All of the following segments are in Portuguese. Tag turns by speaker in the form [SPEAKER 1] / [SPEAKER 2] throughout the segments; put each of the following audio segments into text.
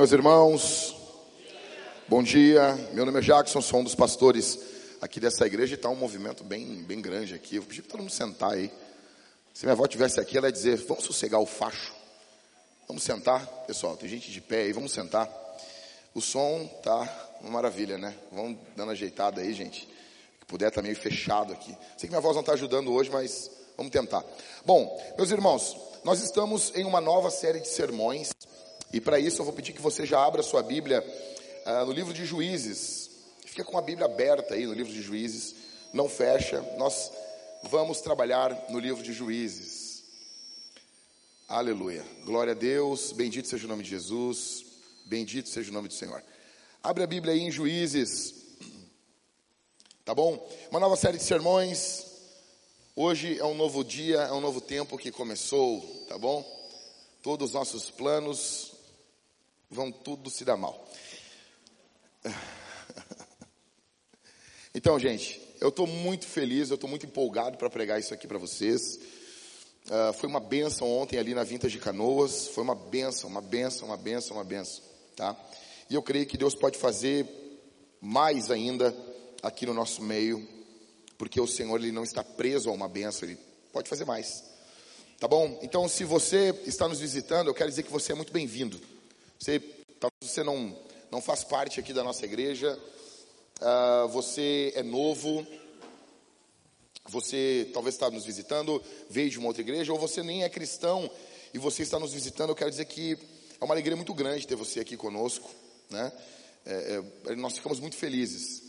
[SPEAKER 1] Meus irmãos. Bom dia. Meu nome é Jackson, sou um dos pastores aqui dessa igreja e está um movimento bem, bem grande aqui. Eu pedi para todo mundo sentar aí. Se minha avó estivesse aqui, ela ia dizer: Vamos sossegar o facho. Vamos sentar, pessoal. Tem gente de pé aí, vamos sentar. O som tá uma maravilha, né? Vamos dando ajeitada aí, gente. Que puder tá meio fechado aqui. Sei que minha voz não está ajudando hoje, mas vamos tentar. Bom, meus irmãos, nós estamos em uma nova série de sermões. E para isso eu vou pedir que você já abra sua Bíblia uh, no livro de Juízes. Fica com a Bíblia aberta aí no livro de Juízes. Não fecha. Nós vamos trabalhar no livro de Juízes. Aleluia. Glória a Deus. Bendito seja o nome de Jesus. Bendito seja o nome do Senhor. Abre a Bíblia aí em Juízes. Tá bom? Uma nova série de sermões. Hoje é um novo dia, é um novo tempo que começou, tá bom? Todos os nossos planos vão tudo se dar mal. Então, gente, eu estou muito feliz, eu estou muito empolgado para pregar isso aqui para vocês. Uh, foi uma benção ontem ali na Vintage de Canoas, foi uma benção, uma benção, uma benção, uma benção, tá? E eu creio que Deus pode fazer mais ainda aqui no nosso meio, porque o Senhor ele não está preso a uma benção, ele pode fazer mais. Tá bom? Então, se você está nos visitando, eu quero dizer que você é muito bem-vindo. Você, talvez você não, não faz parte aqui da nossa igreja, uh, você é novo, você talvez está nos visitando, veio de uma outra igreja, ou você nem é cristão e você está nos visitando, eu quero dizer que é uma alegria muito grande ter você aqui conosco, né? É, é, nós ficamos muito felizes.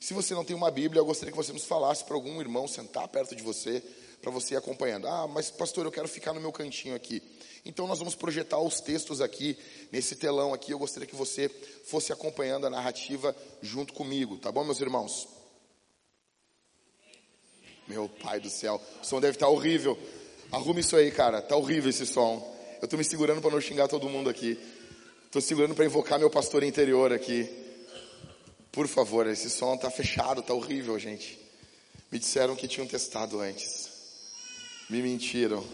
[SPEAKER 1] Se você não tem uma Bíblia, eu gostaria que você nos falasse para algum irmão sentar perto de você, para você ir acompanhando. Ah, mas pastor, eu quero ficar no meu cantinho aqui. Então nós vamos projetar os textos aqui, nesse telão aqui. Eu gostaria que você fosse acompanhando a narrativa junto comigo, tá bom, meus irmãos? Meu pai do céu, o som deve estar horrível. Arrume isso aí, cara, tá horrível esse som. Eu estou me segurando para não xingar todo mundo aqui. Estou segurando para invocar meu pastor interior aqui. Por favor, esse som está fechado, está horrível, gente. Me disseram que tinham testado antes. Me mentiram.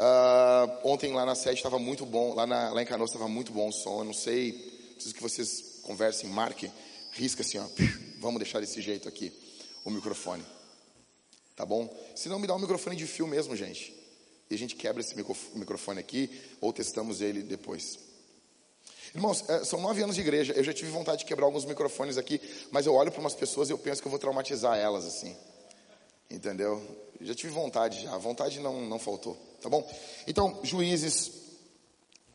[SPEAKER 1] Uh, ontem lá na sede estava muito bom, lá, na, lá em Canoas estava muito bom o som. Eu não sei, preciso que vocês conversem, marquem, risca assim, ó. Vamos deixar desse jeito aqui o microfone. Tá bom? Se não, me dá um microfone de fio mesmo, gente. E a gente quebra esse microfone aqui, ou testamos ele depois. Irmãos, é, são nove anos de igreja. Eu já tive vontade de quebrar alguns microfones aqui, mas eu olho para umas pessoas e eu penso que eu vou traumatizar elas assim. Entendeu? Já tive vontade já. A vontade não, não faltou. Tá bom? Então, Juízes,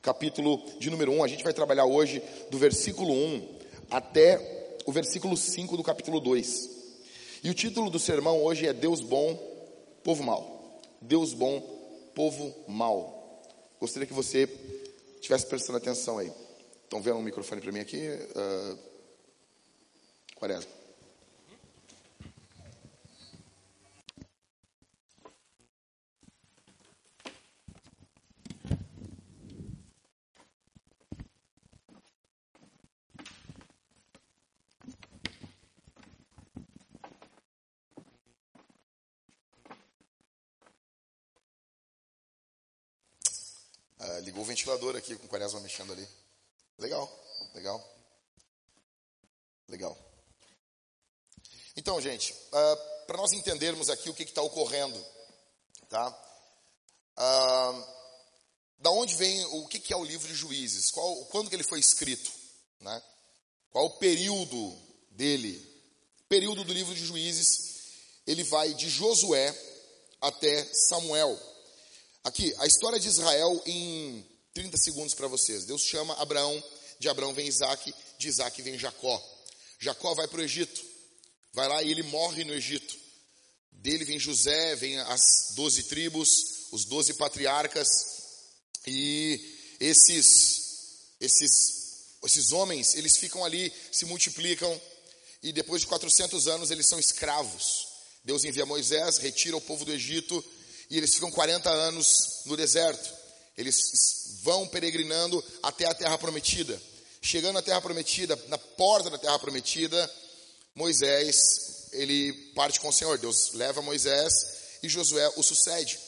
[SPEAKER 1] capítulo de número 1, a gente vai trabalhar hoje do versículo 1 até o versículo 5 do capítulo 2. E o título do sermão hoje é Deus bom, povo mau. Deus bom, povo mau. Gostaria que você estivesse prestando atenção aí. Estão vendo um microfone para mim aqui? Uh, Quaresma. Ligou o ventilador aqui com o Quaresma mexendo ali. Legal, legal. Legal. Então, gente, uh, ah, para nós entendermos aqui o que está ocorrendo, tá? Uh, da onde vem, o que, que, é o livro de Juízes? Qual, quando que ele foi escrito? Né? Qual o período dele? O período do livro de Juízes, ele vai de Josué até Samuel. Aqui, a história de Israel em 30 segundos para vocês. Deus chama Abraão, de Abraão vem Isaac, de Isaac vem Jacó. Jacó vai para o Egito, vai lá e ele morre no Egito. Dele vem José, vem as doze tribos, os doze patriarcas, e esses, esses, esses homens, eles ficam ali, se multiplicam, e depois de 400 anos eles são escravos. Deus envia Moisés, retira o povo do Egito, e eles ficam 40 anos no deserto. Eles vão peregrinando até a terra prometida. Chegando à terra prometida, na porta da terra prometida, Moisés, ele parte com o Senhor. Deus leva Moisés e Josué o sucede.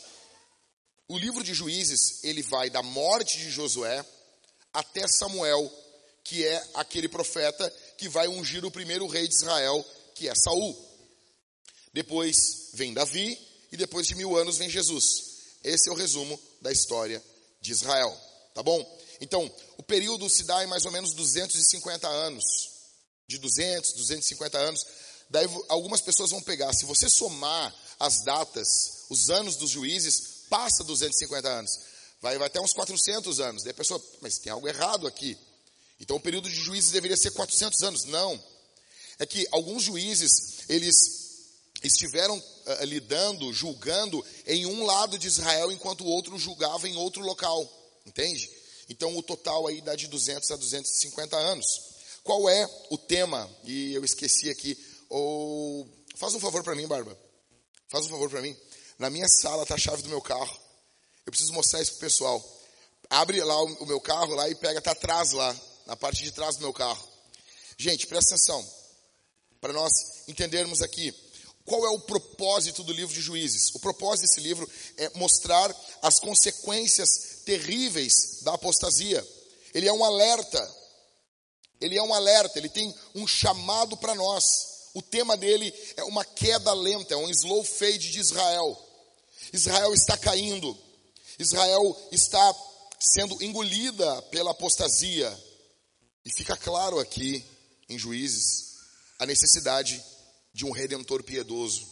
[SPEAKER 1] O livro de Juízes, ele vai da morte de Josué até Samuel, que é aquele profeta que vai ungir o primeiro rei de Israel, que é Saul. Depois vem Davi, e depois de mil anos vem Jesus. Esse é o resumo da história de Israel. Tá bom? Então, o período se dá em mais ou menos 250 anos. De 200, 250 anos. Daí algumas pessoas vão pegar, se você somar as datas, os anos dos juízes, passa 250 anos. Vai, vai até uns 400 anos. Daí a pessoa, mas tem algo errado aqui. Então o período de juízes deveria ser 400 anos. Não. É que alguns juízes, eles estiveram uh, lidando, julgando em um lado de Israel, enquanto o outro julgava em outro local. Entende? Então o total aí dá de 200 a 250 anos. Qual é o tema? E eu esqueci aqui. Ou faz um favor para mim, Barba. Faz um favor para mim. Na minha sala está a chave do meu carro. Eu preciso mostrar isso pro pessoal. Abre lá o, o meu carro lá e pega, tá atrás lá, na parte de trás do meu carro. Gente, presta atenção. Para nós entendermos aqui qual é o propósito do livro de Juízes? O propósito desse livro é mostrar as consequências terríveis da apostasia. Ele é um alerta. Ele é um alerta, ele tem um chamado para nós. O tema dele é uma queda lenta, é um slow fade de Israel. Israel está caindo. Israel está sendo engolida pela apostasia. E fica claro aqui em Juízes a necessidade de um redentor piedoso.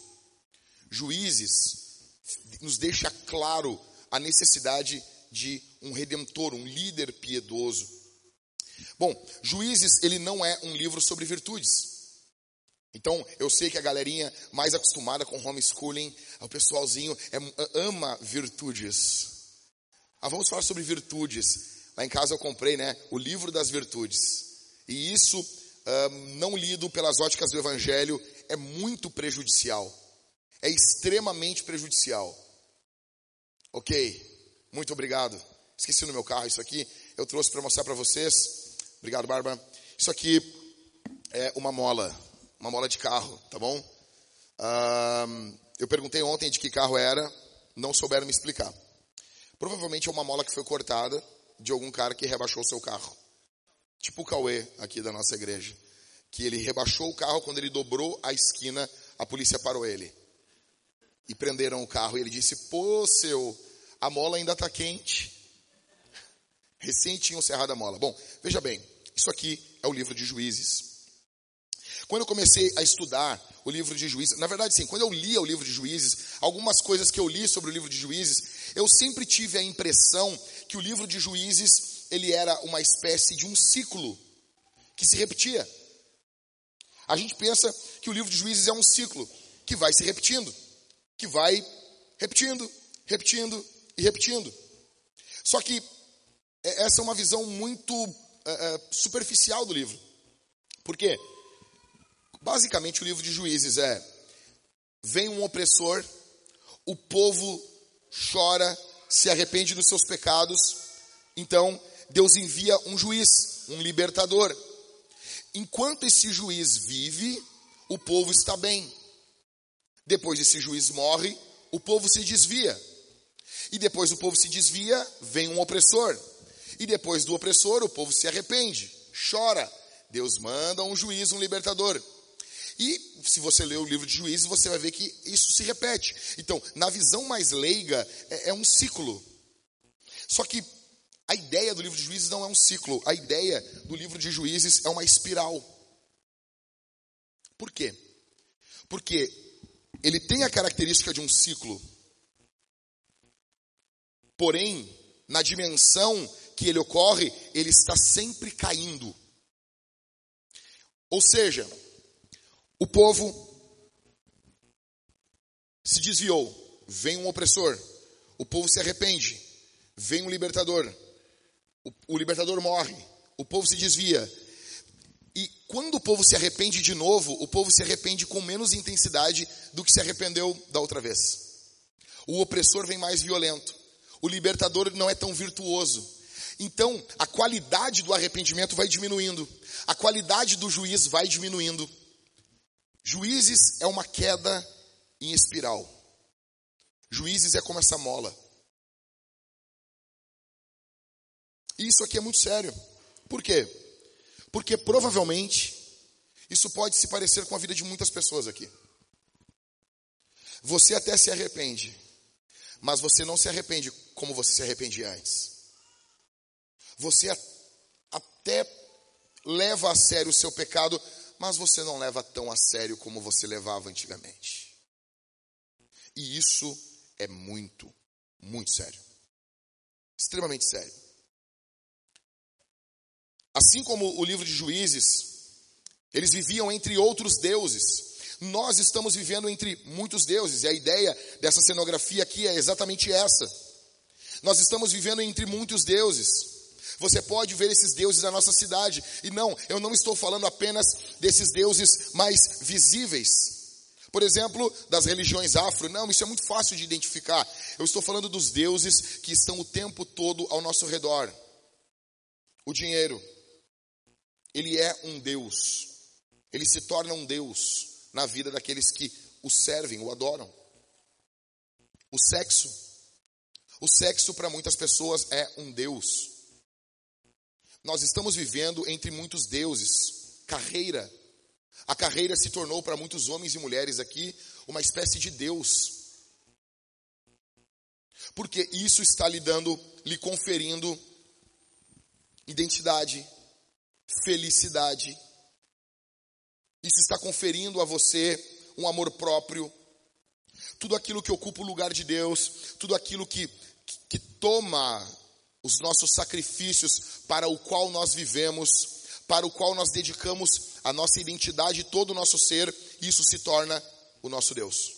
[SPEAKER 1] Juízes nos deixa claro a necessidade de um redentor, um líder piedoso. Bom, Juízes, ele não é um livro sobre virtudes. Então, eu sei que a galerinha mais acostumada com homeschooling, o pessoalzinho é, ama virtudes. Ah, vamos falar sobre virtudes. Lá em casa eu comprei, né, o livro das virtudes. E isso, um, não lido pelas óticas do Evangelho, é muito prejudicial. É extremamente prejudicial. Ok, muito obrigado. Esqueci no meu carro isso aqui. Eu trouxe para mostrar para vocês. Obrigado, Bárbara. Isso aqui é uma mola, uma mola de carro, tá bom? Um, eu perguntei ontem de que carro era, não souberam me explicar. Provavelmente é uma mola que foi cortada de algum cara que rebaixou o seu carro. Tipo o Cauê aqui da nossa igreja que ele rebaixou o carro, quando ele dobrou a esquina, a polícia parou ele. E prenderam o carro e ele disse: Pô, seu, a mola ainda está quente. Recém tinham cerrado a mola. Bom, veja bem, isso aqui é o livro de juízes. Quando eu comecei a estudar o livro de juízes, na verdade, sim, quando eu lia o livro de juízes, algumas coisas que eu li sobre o livro de juízes, eu sempre tive a impressão que o livro de juízes, ele era uma espécie de um ciclo que se repetia. A gente pensa que o livro de juízes é um ciclo que vai se repetindo, que vai repetindo, repetindo e repetindo. Só que é, essa é uma visão muito é, é, superficial do livro. Por quê? Basicamente, o livro de juízes é: vem um opressor, o povo chora, se arrepende dos seus pecados, então Deus envia um juiz, um libertador enquanto esse juiz vive, o povo está bem. Depois esse juiz morre, o povo se desvia. E depois o povo se desvia, vem um opressor. E depois do opressor, o povo se arrepende, chora. Deus manda um juiz, um libertador. E se você ler o livro de juízes, você vai ver que isso se repete. Então, na visão mais leiga, é, é um ciclo. Só que a ideia do livro de juízes não é um ciclo, a ideia do livro de juízes é uma espiral. Por quê? Porque ele tem a característica de um ciclo, porém, na dimensão que ele ocorre, ele está sempre caindo. Ou seja, o povo se desviou, vem um opressor, o povo se arrepende, vem um libertador, o, o libertador morre, o povo se desvia. E quando o povo se arrepende de novo, o povo se arrepende com menos intensidade do que se arrependeu da outra vez. O opressor vem mais violento. O libertador não é tão virtuoso. Então, a qualidade do arrependimento vai diminuindo. A qualidade do juiz vai diminuindo. Juízes é uma queda em espiral. Juízes é como essa mola. Isso aqui é muito sério. Por quê? Porque provavelmente isso pode se parecer com a vida de muitas pessoas aqui. Você até se arrepende, mas você não se arrepende como você se arrependia antes. Você até leva a sério o seu pecado, mas você não leva tão a sério como você levava antigamente. E isso é muito, muito sério. Extremamente sério. Assim como o livro de Juízes, eles viviam entre outros deuses. Nós estamos vivendo entre muitos deuses, e a ideia dessa cenografia aqui é exatamente essa. Nós estamos vivendo entre muitos deuses. Você pode ver esses deuses na nossa cidade. E não, eu não estou falando apenas desses deuses mais visíveis. Por exemplo, das religiões afro. Não, isso é muito fácil de identificar. Eu estou falando dos deuses que estão o tempo todo ao nosso redor. O dinheiro. Ele é um deus. Ele se torna um deus na vida daqueles que o servem, o adoram. O sexo. O sexo para muitas pessoas é um deus. Nós estamos vivendo entre muitos deuses. Carreira. A carreira se tornou para muitos homens e mulheres aqui uma espécie de Deus. Porque isso está lhe dando, lhe conferindo identidade, felicidade. Isso está conferindo a você um amor próprio. Tudo aquilo que ocupa o lugar de Deus, tudo aquilo que, que toma os nossos sacrifícios para o qual nós vivemos, para o qual nós dedicamos a nossa identidade, todo o nosso ser, isso se torna o nosso Deus.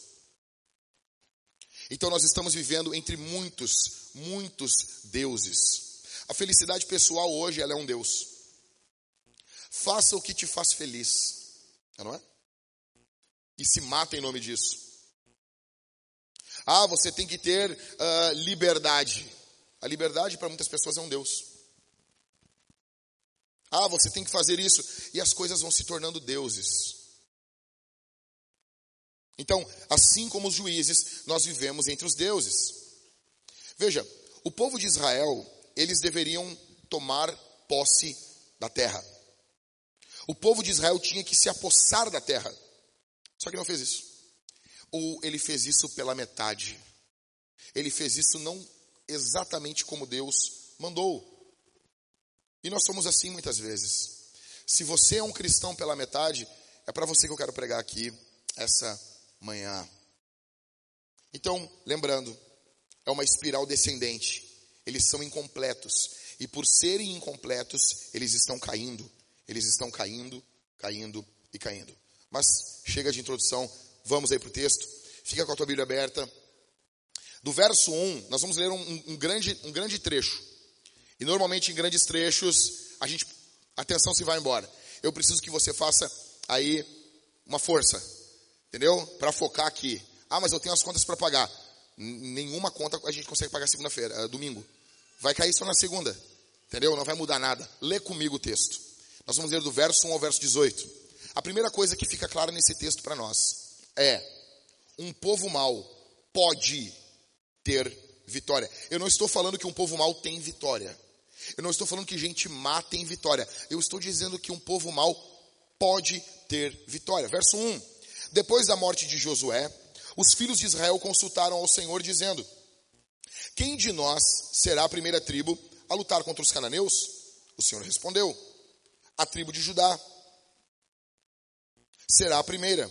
[SPEAKER 1] Então nós estamos vivendo entre muitos, muitos deuses. A felicidade pessoal hoje ela é um Deus. Faça o que te faz feliz, não é? E se mata em nome disso. Ah, você tem que ter uh, liberdade. A liberdade para muitas pessoas é um Deus. Ah, você tem que fazer isso. E as coisas vão se tornando deuses. Então, assim como os juízes, nós vivemos entre os deuses. Veja, o povo de Israel, eles deveriam tomar posse da terra. O povo de Israel tinha que se apossar da terra. Só que não fez isso. Ou ele fez isso pela metade. Ele fez isso não exatamente como Deus mandou. E nós somos assim muitas vezes. Se você é um cristão pela metade, é para você que eu quero pregar aqui essa manhã. Então, lembrando, é uma espiral descendente. Eles são incompletos. E por serem incompletos, eles estão caindo. Eles estão caindo, caindo e caindo. Mas chega de introdução, vamos aí para o texto. Fica com a tua Bíblia aberta. Do verso 1, nós vamos ler um, um, grande, um grande trecho. E normalmente em grandes trechos, a gente, atenção se vai embora. Eu preciso que você faça aí uma força, entendeu? Para focar aqui. Ah, mas eu tenho as contas para pagar. Nenhuma conta a gente consegue pagar segunda-feira, é, domingo. Vai cair só na segunda, entendeu? Não vai mudar nada. Lê comigo o texto. Nós vamos ler do verso 1 ao verso 18. A primeira coisa que fica clara nesse texto para nós é: um povo mau pode ter vitória. Eu não estou falando que um povo mau tem vitória. Eu não estou falando que gente má tem vitória. Eu estou dizendo que um povo mau pode ter vitória. Verso 1. Depois da morte de Josué, os filhos de Israel consultaram ao Senhor, dizendo: Quem de nós será a primeira tribo a lutar contra os cananeus? O Senhor respondeu: A tribo de Judá será a primeira.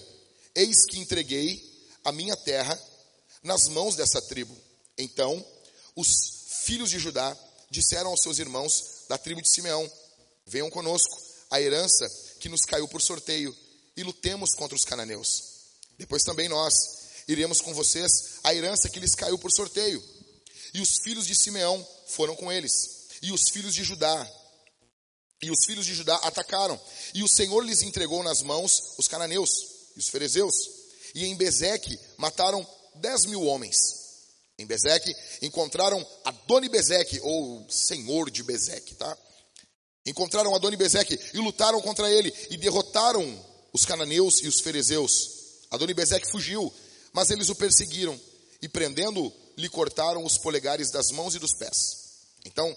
[SPEAKER 1] Eis que entreguei a minha terra nas mãos dessa tribo. Então, os filhos de Judá disseram aos seus irmãos da tribo de Simeão: Venham conosco, a herança que nos caiu por sorteio, e lutemos contra os cananeus. Depois também nós iremos com vocês a herança que lhes caiu por sorteio. E os filhos de Simeão foram com eles, e os filhos de Judá. E os filhos de Judá atacaram, e o Senhor lhes entregou nas mãos os cananeus e os ferezeus. E em Bezeque mataram dez mil homens em Bezeque, encontraram Adoni Bezeque, ou senhor de Bezeque, tá? Encontraram Adoni Bezeque e lutaram contra ele e derrotaram os cananeus e os ferezeus. Adoni Bezeque fugiu, mas eles o perseguiram e prendendo lhe cortaram os polegares das mãos e dos pés. Então,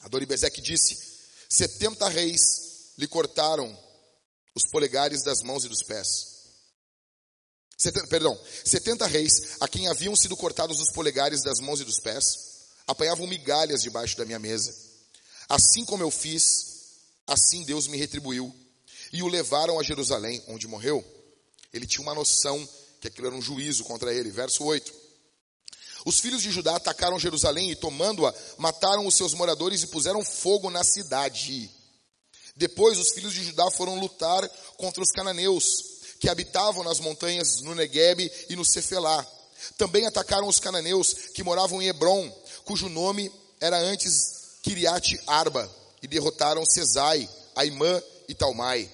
[SPEAKER 1] Adonibezeque disse: setenta reis lhe cortaram os polegares das mãos e dos pés. Setenta, perdão, setenta reis a quem haviam sido cortados os polegares das mãos e dos pés apanhavam migalhas debaixo da minha mesa. Assim como eu fiz, assim Deus me retribuiu. E o levaram a Jerusalém, onde morreu. Ele tinha uma noção que aquilo era um juízo contra ele. Verso 8. Os filhos de Judá atacaram Jerusalém e, tomando-a, mataram os seus moradores e puseram fogo na cidade. Depois, os filhos de Judá foram lutar contra os cananeus, que habitavam nas montanhas no Negueb e no Cefelá. Também atacaram os cananeus que moravam em Hebron, cujo nome era antes Kiriat Arba, e derrotaram Cesai, Aimã e Talmai.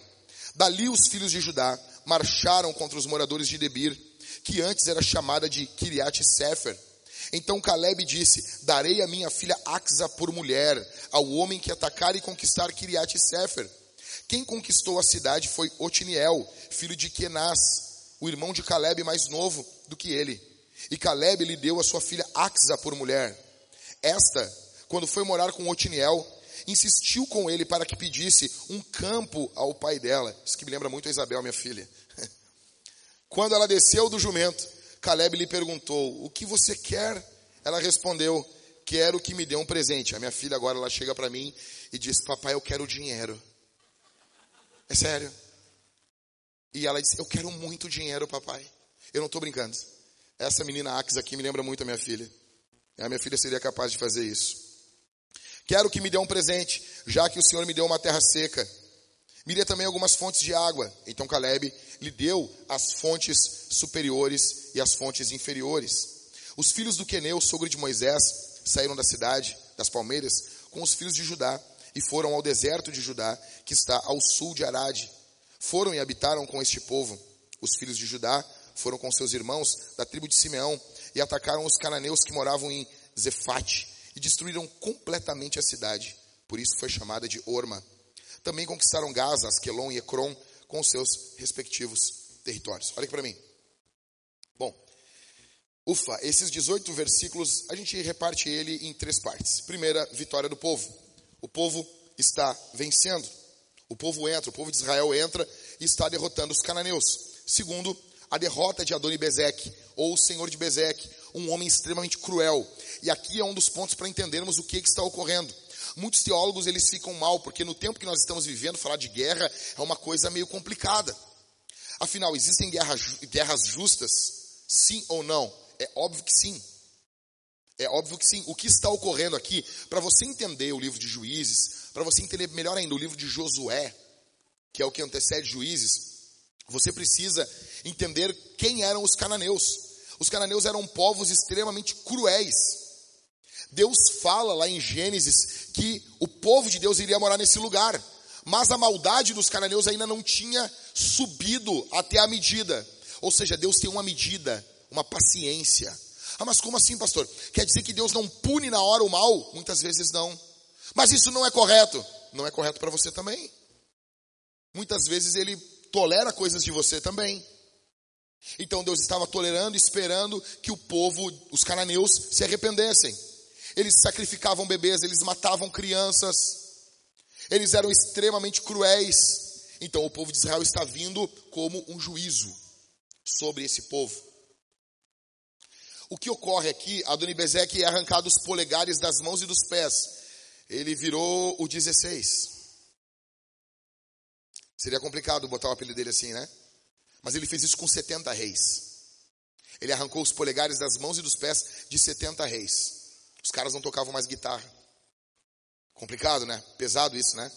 [SPEAKER 1] Dali os filhos de Judá marcharam contra os moradores de Debir, que antes era chamada de Kiriat Sefer. Então Caleb disse: Darei a minha filha Axa por mulher ao homem que atacar e conquistar Kiriat Sefer. Quem conquistou a cidade foi Otiniel, filho de Kenaz, o irmão de Caleb mais novo do que ele. E Caleb lhe deu a sua filha Axa por mulher. Esta, quando foi morar com Otiniel, insistiu com ele para que pedisse um campo ao pai dela. Isso que me lembra muito a Isabel, minha filha. Quando ela desceu do jumento, Caleb lhe perguntou: O que você quer? Ela respondeu: Quero que me dê um presente. A minha filha agora ela chega para mim e diz: Papai, eu quero dinheiro. É sério. E ela disse: Eu quero muito dinheiro, papai. Eu não estou brincando. Essa menina Ax aqui me lembra muito a minha filha. A minha filha seria capaz de fazer isso. Quero que me dê um presente, já que o Senhor me deu uma terra seca. Dê também algumas fontes de água. Então Caleb lhe deu as fontes superiores e as fontes inferiores. Os filhos do Queneu, sogro de Moisés, saíram da cidade, das palmeiras, com os filhos de Judá e foram ao deserto de Judá, que está ao sul de Arade. Foram e habitaram com este povo. Os filhos de Judá foram com seus irmãos da tribo de Simeão e atacaram os cananeus que moravam em Zefate e destruíram completamente a cidade. Por isso foi chamada de Orma. Também conquistaram Gaza, Askelon e Ecrom com seus respectivos territórios. Olha aqui para mim. Bom, ufa, esses 18 versículos, a gente reparte ele em três partes. Primeira, vitória do povo. O povo está vencendo. O povo entra, o povo de Israel entra e está derrotando os cananeus. Segundo, a derrota de Adoni-Bezeque, ou o senhor de Bezeque, um homem extremamente cruel. E aqui é um dos pontos para entendermos o que, que está ocorrendo. Muitos teólogos eles ficam mal, porque no tempo que nós estamos vivendo, falar de guerra é uma coisa meio complicada. Afinal, existem guerras, guerras justas? Sim ou não? É óbvio que sim. É óbvio que sim. O que está ocorrendo aqui, para você entender o livro de Juízes, para você entender melhor ainda o livro de Josué, que é o que antecede Juízes, você precisa entender quem eram os cananeus. Os cananeus eram povos extremamente cruéis. Deus fala lá em Gênesis que o povo de Deus iria morar nesse lugar, mas a maldade dos cananeus ainda não tinha subido até a medida. Ou seja, Deus tem uma medida, uma paciência. Ah, mas como assim, pastor? Quer dizer que Deus não pune na hora o mal? Muitas vezes não. Mas isso não é correto. Não é correto para você também. Muitas vezes ele tolera coisas de você também. Então Deus estava tolerando, esperando que o povo, os cananeus, se arrependessem. Eles sacrificavam bebês, eles matavam crianças, eles eram extremamente cruéis. Então o povo de Israel está vindo como um juízo sobre esse povo. O que ocorre aqui, Adonibezeque é arrancado os polegares das mãos e dos pés. Ele virou o 16. Seria complicado botar o apelido dele assim, né? Mas ele fez isso com 70 reis. Ele arrancou os polegares das mãos e dos pés de 70 reis. Os caras não tocavam mais guitarra. Complicado, né? Pesado isso, né?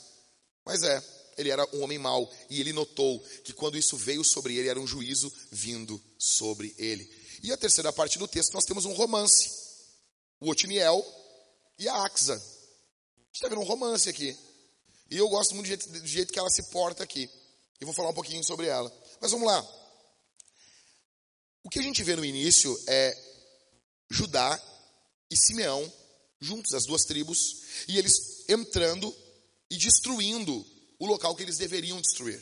[SPEAKER 1] Mas é, ele era um homem mau e ele notou que quando isso veio sobre ele era um juízo vindo sobre ele. E a terceira parte do texto nós temos um romance. O Otiniel e a Axa. A gente está vendo um romance aqui. E eu gosto muito do jeito, do jeito que ela se porta aqui. E vou falar um pouquinho sobre ela. Mas vamos lá. O que a gente vê no início é Judá e Simeão juntos, as duas tribos, e eles entrando e destruindo o local que eles deveriam destruir.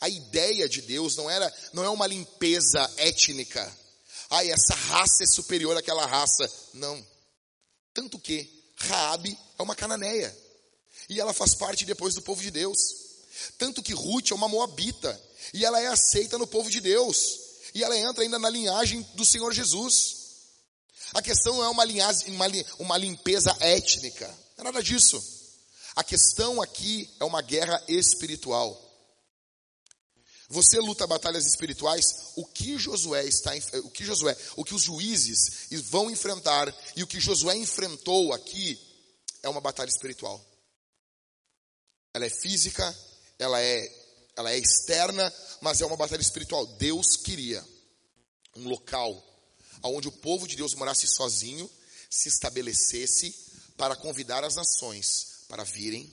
[SPEAKER 1] A ideia de Deus não era, não é uma limpeza étnica. Ah, essa raça é superior àquela raça. Não. Tanto que Raabe é uma cananeia. E ela faz parte depois do povo de Deus. Tanto que Ruth é uma moabita. E ela é aceita no povo de Deus. E ela entra ainda na linhagem do Senhor Jesus. A questão não é uma, linhagem, uma, uma limpeza étnica. Não é nada disso. A questão aqui é uma guerra espiritual. Você luta batalhas espirituais, o que Josué está, o que Josué, o que os juízes vão enfrentar e o que Josué enfrentou aqui é uma batalha espiritual. Ela é física, ela é, ela é externa, mas é uma batalha espiritual. Deus queria um local onde o povo de Deus morasse sozinho, se estabelecesse para convidar as nações para virem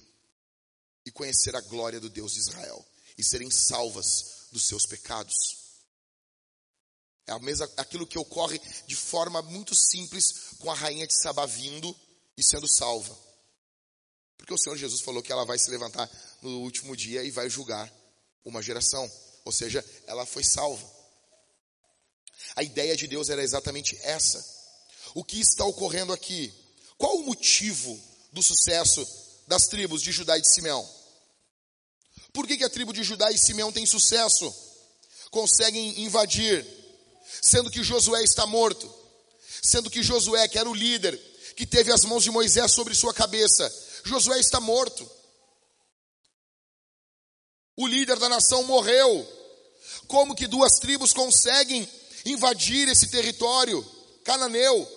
[SPEAKER 1] e conhecer a glória do Deus de Israel e serem salvas dos seus pecados. É a mesma, aquilo que ocorre de forma muito simples com a rainha de Sabá vindo e sendo salva. Porque o Senhor Jesus falou que ela vai se levantar no último dia e vai julgar uma geração. Ou seja, ela foi salva. A ideia de Deus era exatamente essa. O que está ocorrendo aqui? Qual o motivo do sucesso das tribos de Judá e de Simeão? Por que, que a tribo de Judá e Simeão tem sucesso? Conseguem invadir, sendo que Josué está morto, sendo que Josué, que era o líder, que teve as mãos de Moisés sobre sua cabeça, Josué está morto. O líder da nação morreu. Como que duas tribos conseguem invadir esse território cananeu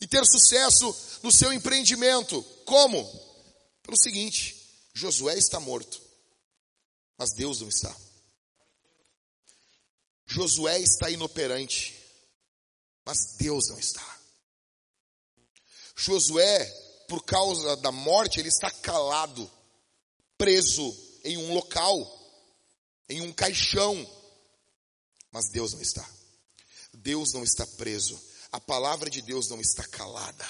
[SPEAKER 1] e ter sucesso no seu empreendimento? Como? Pelo seguinte: Josué está morto, mas Deus não está. Josué está inoperante, mas Deus não está. Josué, por causa da morte, ele está calado, preso em um local, em um caixão, mas Deus não está. Deus não está preso. A palavra de Deus não está calada.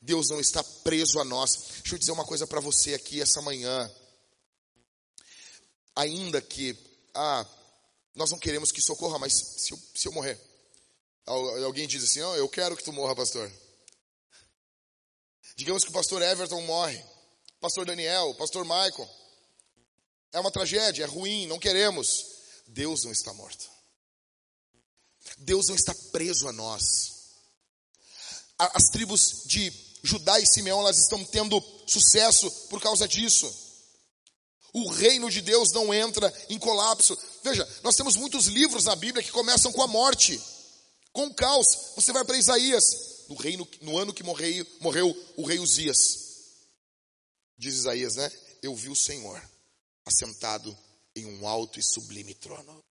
[SPEAKER 1] Deus não está preso a nós. Deixa eu dizer uma coisa para você aqui essa manhã. Ainda que, ah, nós não queremos que socorra, mas se eu, se eu morrer, alguém diz assim: oh, eu quero que tu morra, pastor. Digamos que o pastor Everton morre, pastor Daniel, pastor Michael. É uma tragédia, é ruim, não queremos. Deus não está morto. Deus não está preso a nós. As tribos de Judá e Simeão elas estão tendo sucesso por causa disso. O reino de Deus não entra em colapso. Veja, nós temos muitos livros na Bíblia que começam com a morte, com o caos. Você vai para Isaías, no, reino, no ano que morreu, morreu o rei Uzias. Diz Isaías, né? Eu vi o Senhor assentado em um alto e sublime trono.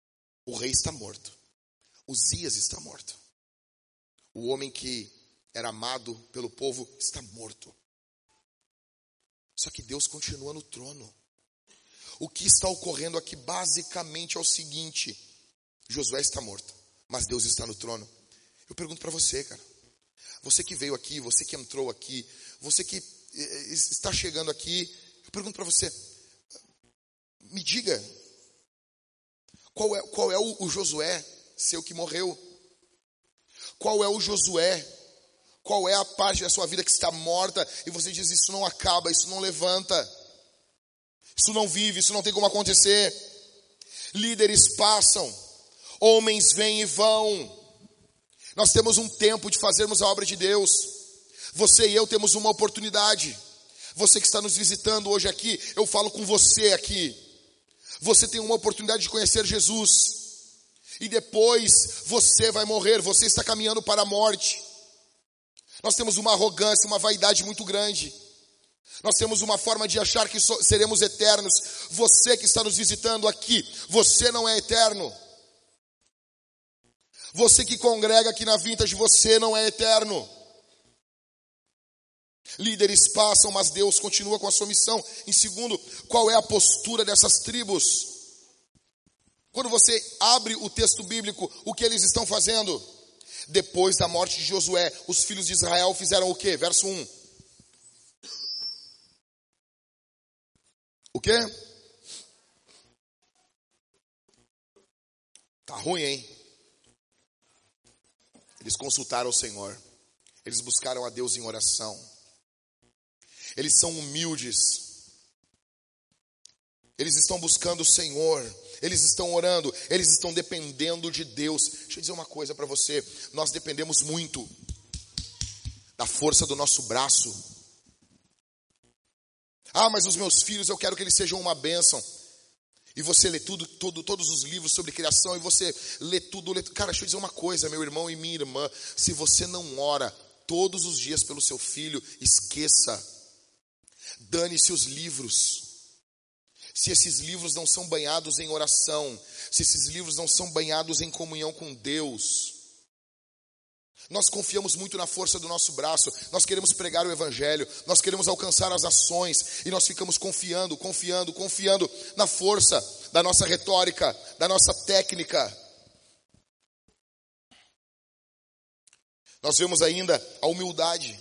[SPEAKER 1] O rei está morto. Uzias está morto. O homem que era amado pelo povo, está morto. Só que Deus continua no trono. O que está ocorrendo aqui basicamente é o seguinte: Josué está morto, mas Deus está no trono. Eu pergunto para você, cara. Você que veio aqui, você que entrou aqui, você que eh, eh, está chegando aqui, eu pergunto para você, me diga, qual é, qual é o, o Josué seu que morreu? Qual é o Josué qual é a parte da sua vida que está morta e você diz: Isso não acaba, isso não levanta, isso não vive, isso não tem como acontecer. Líderes passam, homens vêm e vão. Nós temos um tempo de fazermos a obra de Deus. Você e eu temos uma oportunidade. Você que está nos visitando hoje aqui, eu falo com você aqui. Você tem uma oportunidade de conhecer Jesus. E depois você vai morrer, você está caminhando para a morte. Nós temos uma arrogância, uma vaidade muito grande. Nós temos uma forma de achar que seremos eternos. Você que está nos visitando aqui, você não é eterno. Você que congrega aqui na Vintage, você não é eterno. Líderes passam, mas Deus continua com a sua missão. Em segundo, qual é a postura dessas tribos? Quando você abre o texto bíblico, o que eles estão fazendo? Depois da morte de Josué, os filhos de Israel fizeram o que? Verso 1. O que? Tá ruim, hein? Eles consultaram o Senhor. Eles buscaram a Deus em oração. Eles são humildes, eles estão buscando o Senhor, eles estão orando, eles estão dependendo de Deus. Deixa eu dizer uma coisa para você: nós dependemos muito da força do nosso braço. Ah, mas os meus filhos eu quero que eles sejam uma bênção. E você lê tudo, tudo, todos os livros sobre criação, e você lê tudo, lê Cara, deixa eu dizer uma coisa, meu irmão e minha irmã. Se você não ora todos os dias pelo seu filho, esqueça. Dane-se os livros. Se esses livros não são banhados em oração, se esses livros não são banhados em comunhão com Deus, nós confiamos muito na força do nosso braço, nós queremos pregar o Evangelho, nós queremos alcançar as ações, e nós ficamos confiando, confiando, confiando na força da nossa retórica, da nossa técnica. Nós vemos ainda a humildade,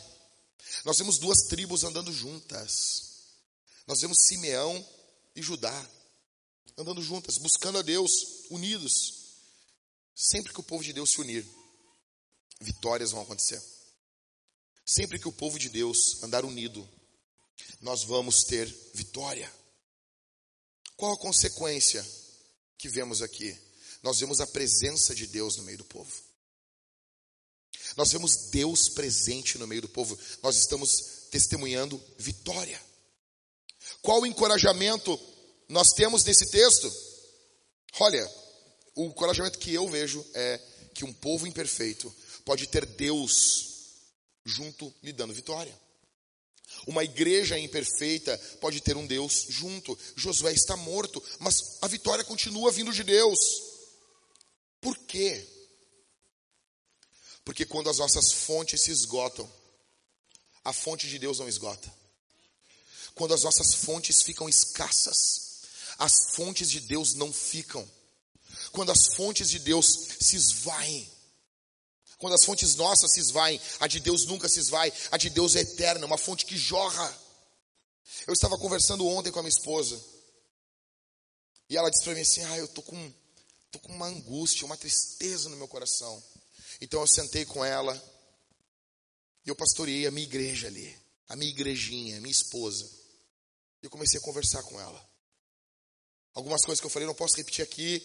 [SPEAKER 1] nós vemos duas tribos andando juntas, nós vemos Simeão e Judá andando juntas, buscando a Deus, unidos. Sempre que o povo de Deus se unir, vitórias vão acontecer. Sempre que o povo de Deus andar unido, nós vamos ter vitória. Qual a consequência que vemos aqui? Nós vemos a presença de Deus no meio do povo. Nós vemos Deus presente no meio do povo. Nós estamos testemunhando vitória. Qual o encorajamento nós temos nesse texto? Olha, o encorajamento que eu vejo é que um povo imperfeito pode ter Deus junto lhe dando vitória. Uma igreja imperfeita pode ter um Deus junto. Josué está morto, mas a vitória continua vindo de Deus. Por quê? Porque quando as nossas fontes se esgotam, a fonte de Deus não esgota. Quando as nossas fontes ficam escassas, as fontes de Deus não ficam. Quando as fontes de Deus se esvaem, quando as fontes nossas se esvaem, a de Deus nunca se esvai, a de Deus é eterna, uma fonte que jorra. Eu estava conversando ontem com a minha esposa, e ela disse para mim assim: Ah, eu tô com, tô com uma angústia, uma tristeza no meu coração. Então eu sentei com ela, e eu pastoreei a minha igreja ali, a minha igrejinha, a minha esposa. E eu comecei a conversar com ela. Algumas coisas que eu falei não posso repetir aqui,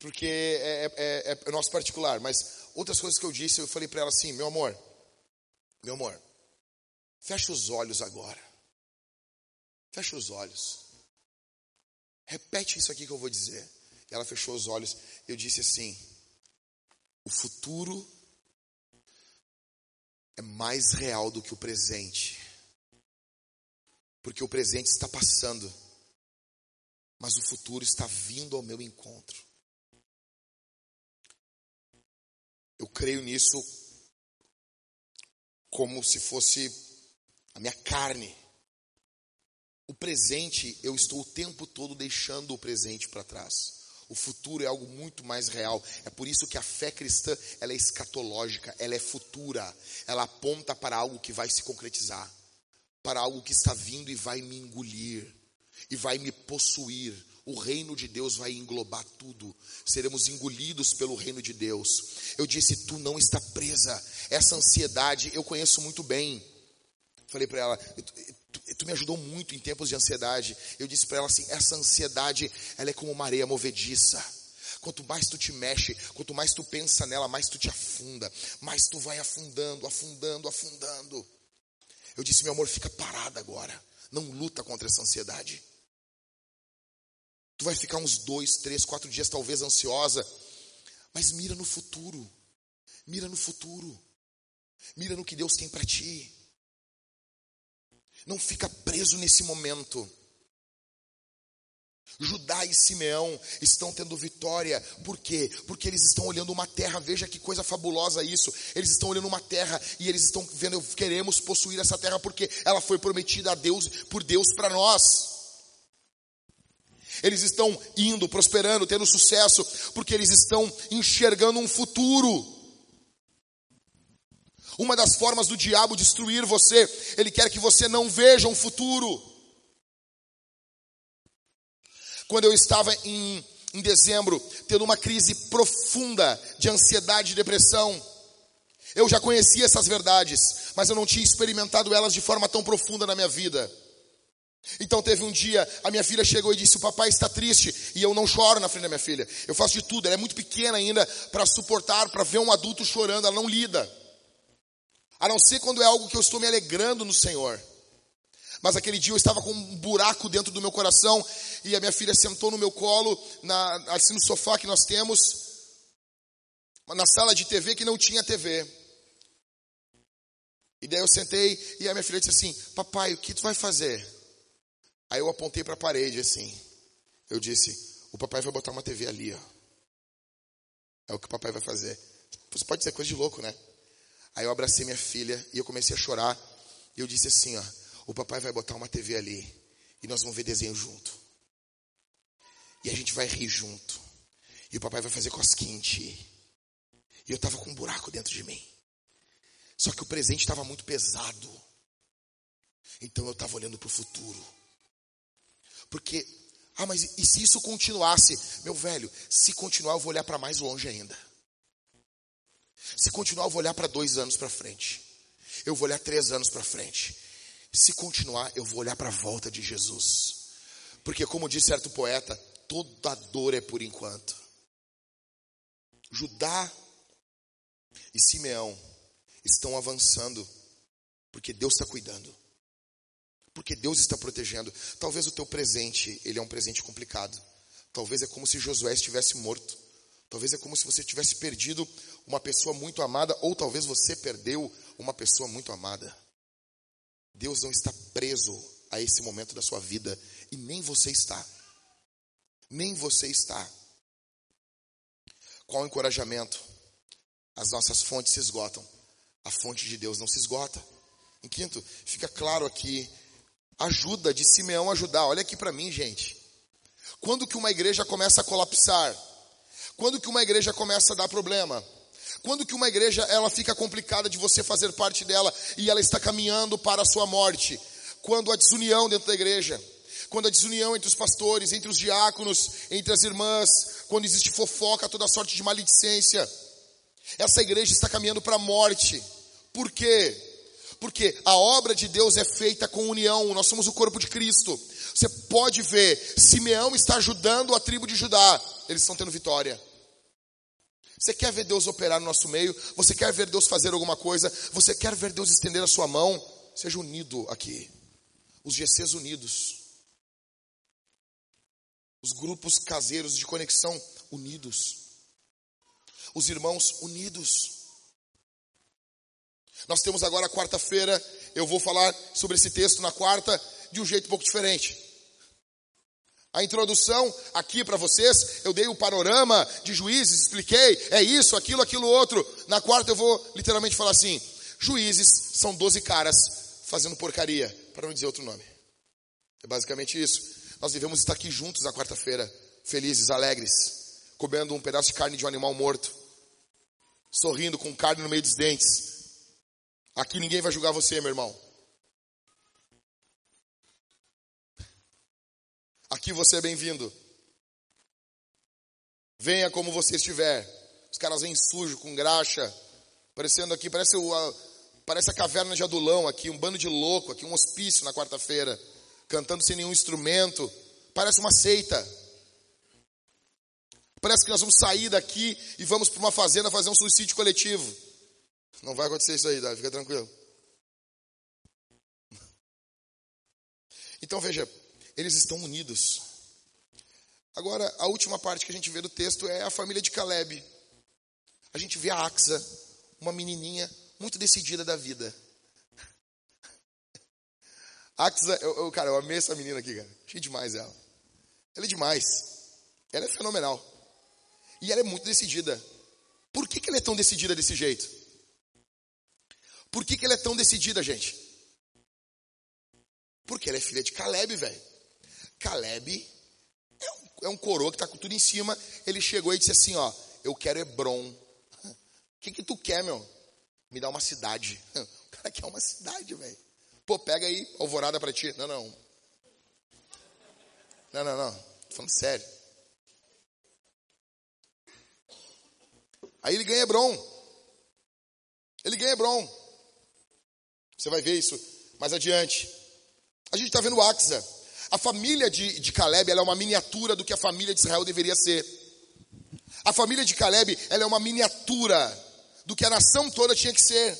[SPEAKER 1] porque é, é, é, é nosso particular, mas outras coisas que eu disse, eu falei para ela assim: meu amor, meu amor, fecha os olhos agora. Fecha os olhos. Repete isso aqui que eu vou dizer. Ela fechou os olhos. Eu disse assim: o futuro é mais real do que o presente. Porque o presente está passando, mas o futuro está vindo ao meu encontro. Eu creio nisso como se fosse a minha carne. O presente, eu estou o tempo todo deixando o presente para trás. O futuro é algo muito mais real. É por isso que a fé cristã, ela é escatológica, ela é futura. Ela aponta para algo que vai se concretizar, para algo que está vindo e vai me engolir e vai me possuir o reino de Deus vai englobar tudo. Seremos engolidos pelo reino de Deus. Eu disse: Tu não está presa. Essa ansiedade eu conheço muito bem. Falei para ela: tu, me ajudou muito em tempos de ansiedade. Eu disse para ela assim: Essa ansiedade, ela é como uma areia movediça. Quanto mais tu te mexe, quanto mais tu pensa nela, mais tu te afunda, mais tu vai afundando, afundando, afundando. Eu disse, meu amor, fica parada agora. Não luta contra essa ansiedade. Tu vai ficar uns dois, três, quatro dias talvez ansiosa, mas mira no futuro. Mira no futuro. Mira no que Deus tem para ti. Não fica preso nesse momento. Judá e Simeão estão tendo vitória, por quê? Porque eles estão olhando uma terra, veja que coisa fabulosa isso. Eles estão olhando uma terra e eles estão vendo, queremos possuir essa terra porque ela foi prometida a Deus, por Deus para nós. Eles estão indo, prosperando, tendo sucesso, porque eles estão enxergando um futuro. Uma das formas do diabo destruir você, ele quer que você não veja um futuro. Quando eu estava em, em dezembro, tendo uma crise profunda de ansiedade e depressão, Eu já conhecia essas verdades, mas eu não tinha experimentado elas de forma tão profunda na minha vida. Então teve um dia, a minha filha chegou e disse: O papai está triste. E eu não choro na frente da minha filha. Eu faço de tudo, ela é muito pequena ainda para suportar, para ver um adulto chorando, ela não lida. A não ser quando é algo que eu estou me alegrando no Senhor. Mas aquele dia eu estava com um buraco dentro do meu coração e a minha filha sentou no meu colo, na, assim no sofá que nós temos, na sala de TV que não tinha TV. E daí eu sentei e a minha filha disse assim: Papai, o que tu vai fazer? Aí eu apontei para a parede assim. Eu disse: O papai vai botar uma TV ali, ó. É o que o papai vai fazer. Você pode dizer coisa de louco, né? Aí eu abracei minha filha e eu comecei a chorar. E eu disse assim, ó, o papai vai botar uma TV ali e nós vamos ver desenho junto. E a gente vai rir junto. E o papai vai fazer cosquinha em ti. E eu estava com um buraco dentro de mim. Só que o presente estava muito pesado. Então eu estava olhando para o futuro. Porque, ah, mas e se isso continuasse? Meu velho, se continuar eu vou olhar para mais longe ainda. Se continuar, eu vou olhar para dois anos para frente. Eu vou olhar três anos para frente. Se continuar, eu vou olhar para a volta de Jesus. Porque, como diz certo poeta, toda dor é por enquanto. Judá e Simeão estão avançando, porque Deus está cuidando, porque Deus está protegendo. Talvez o teu presente, ele é um presente complicado. Talvez é como se Josué estivesse morto. Talvez é como se você tivesse perdido uma pessoa muito amada, ou talvez você perdeu uma pessoa muito amada. Deus não está preso a esse momento da sua vida, e nem você está. Nem você está. Qual encorajamento? As nossas fontes se esgotam. A fonte de Deus não se esgota. Em quinto, fica claro aqui, ajuda de Simeão ajudar. Olha aqui para mim, gente. Quando que uma igreja começa a colapsar? Quando que uma igreja começa a dar problema? Quando que uma igreja ela fica complicada de você fazer parte dela e ela está caminhando para a sua morte? Quando a desunião dentro da igreja, quando a desunião entre os pastores, entre os diáconos, entre as irmãs, quando existe fofoca, toda sorte de maledicência, essa igreja está caminhando para a morte. Por quê? Porque a obra de Deus é feita com união, nós somos o corpo de Cristo. Você pode ver, Simeão está ajudando a tribo de Judá, eles estão tendo vitória. Você quer ver Deus operar no nosso meio? Você quer ver Deus fazer alguma coisa? Você quer ver Deus estender a sua mão? Seja unido aqui. Os GCs unidos. Os grupos caseiros de conexão unidos. Os irmãos unidos. Nós temos agora quarta-feira, eu vou falar sobre esse texto na quarta de um jeito um pouco diferente. A introdução aqui para vocês, eu dei o panorama de juízes, expliquei, é isso, aquilo, aquilo outro. Na quarta eu vou literalmente falar assim: juízes são 12 caras fazendo porcaria, para não dizer outro nome. É basicamente isso. Nós devemos estar aqui juntos na quarta-feira, felizes, alegres, comendo um pedaço de carne de um animal morto, sorrindo com carne no meio dos dentes. Aqui ninguém vai julgar você, meu irmão. Aqui você é bem-vindo. Venha como você estiver. Os caras vêm sujo, com graxa, parecendo aqui, parece, o, a, parece a caverna de Adulão aqui, um bando de louco aqui, um hospício na quarta-feira, cantando sem nenhum instrumento. Parece uma seita. Parece que nós vamos sair daqui e vamos para uma fazenda fazer um suicídio coletivo. Não vai acontecer isso aí, Davi, fica tranquilo. Então veja, eles estão unidos. Agora, a última parte que a gente vê do texto é a família de Caleb. A gente vê a Axa, uma menininha muito decidida da vida. Axa, eu, eu, cara, eu amei essa menina aqui, cara. Achei demais ela. Ela é demais. Ela é fenomenal. E ela é muito decidida. Por que, que ela é tão decidida desse jeito? Por que, que ela é tão decidida, gente? Porque ela é filha de Caleb, velho. Caleb é um, é um coroa que está com tudo em cima. Ele chegou e disse assim: Ó, eu quero Hebron. O que, que tu quer, meu? Me dá uma cidade. O cara quer uma cidade, velho. Pô, pega aí, alvorada para ti. Não, não. Não, não, não. Tô falando sério. Aí ele ganha Hebron. Ele ganha Hebron. Você vai ver isso mais adiante. A gente está vendo Axa. A família de, de Caleb é uma miniatura do que a família de Israel deveria ser. A família de Caleb é uma miniatura do que a nação toda tinha que ser.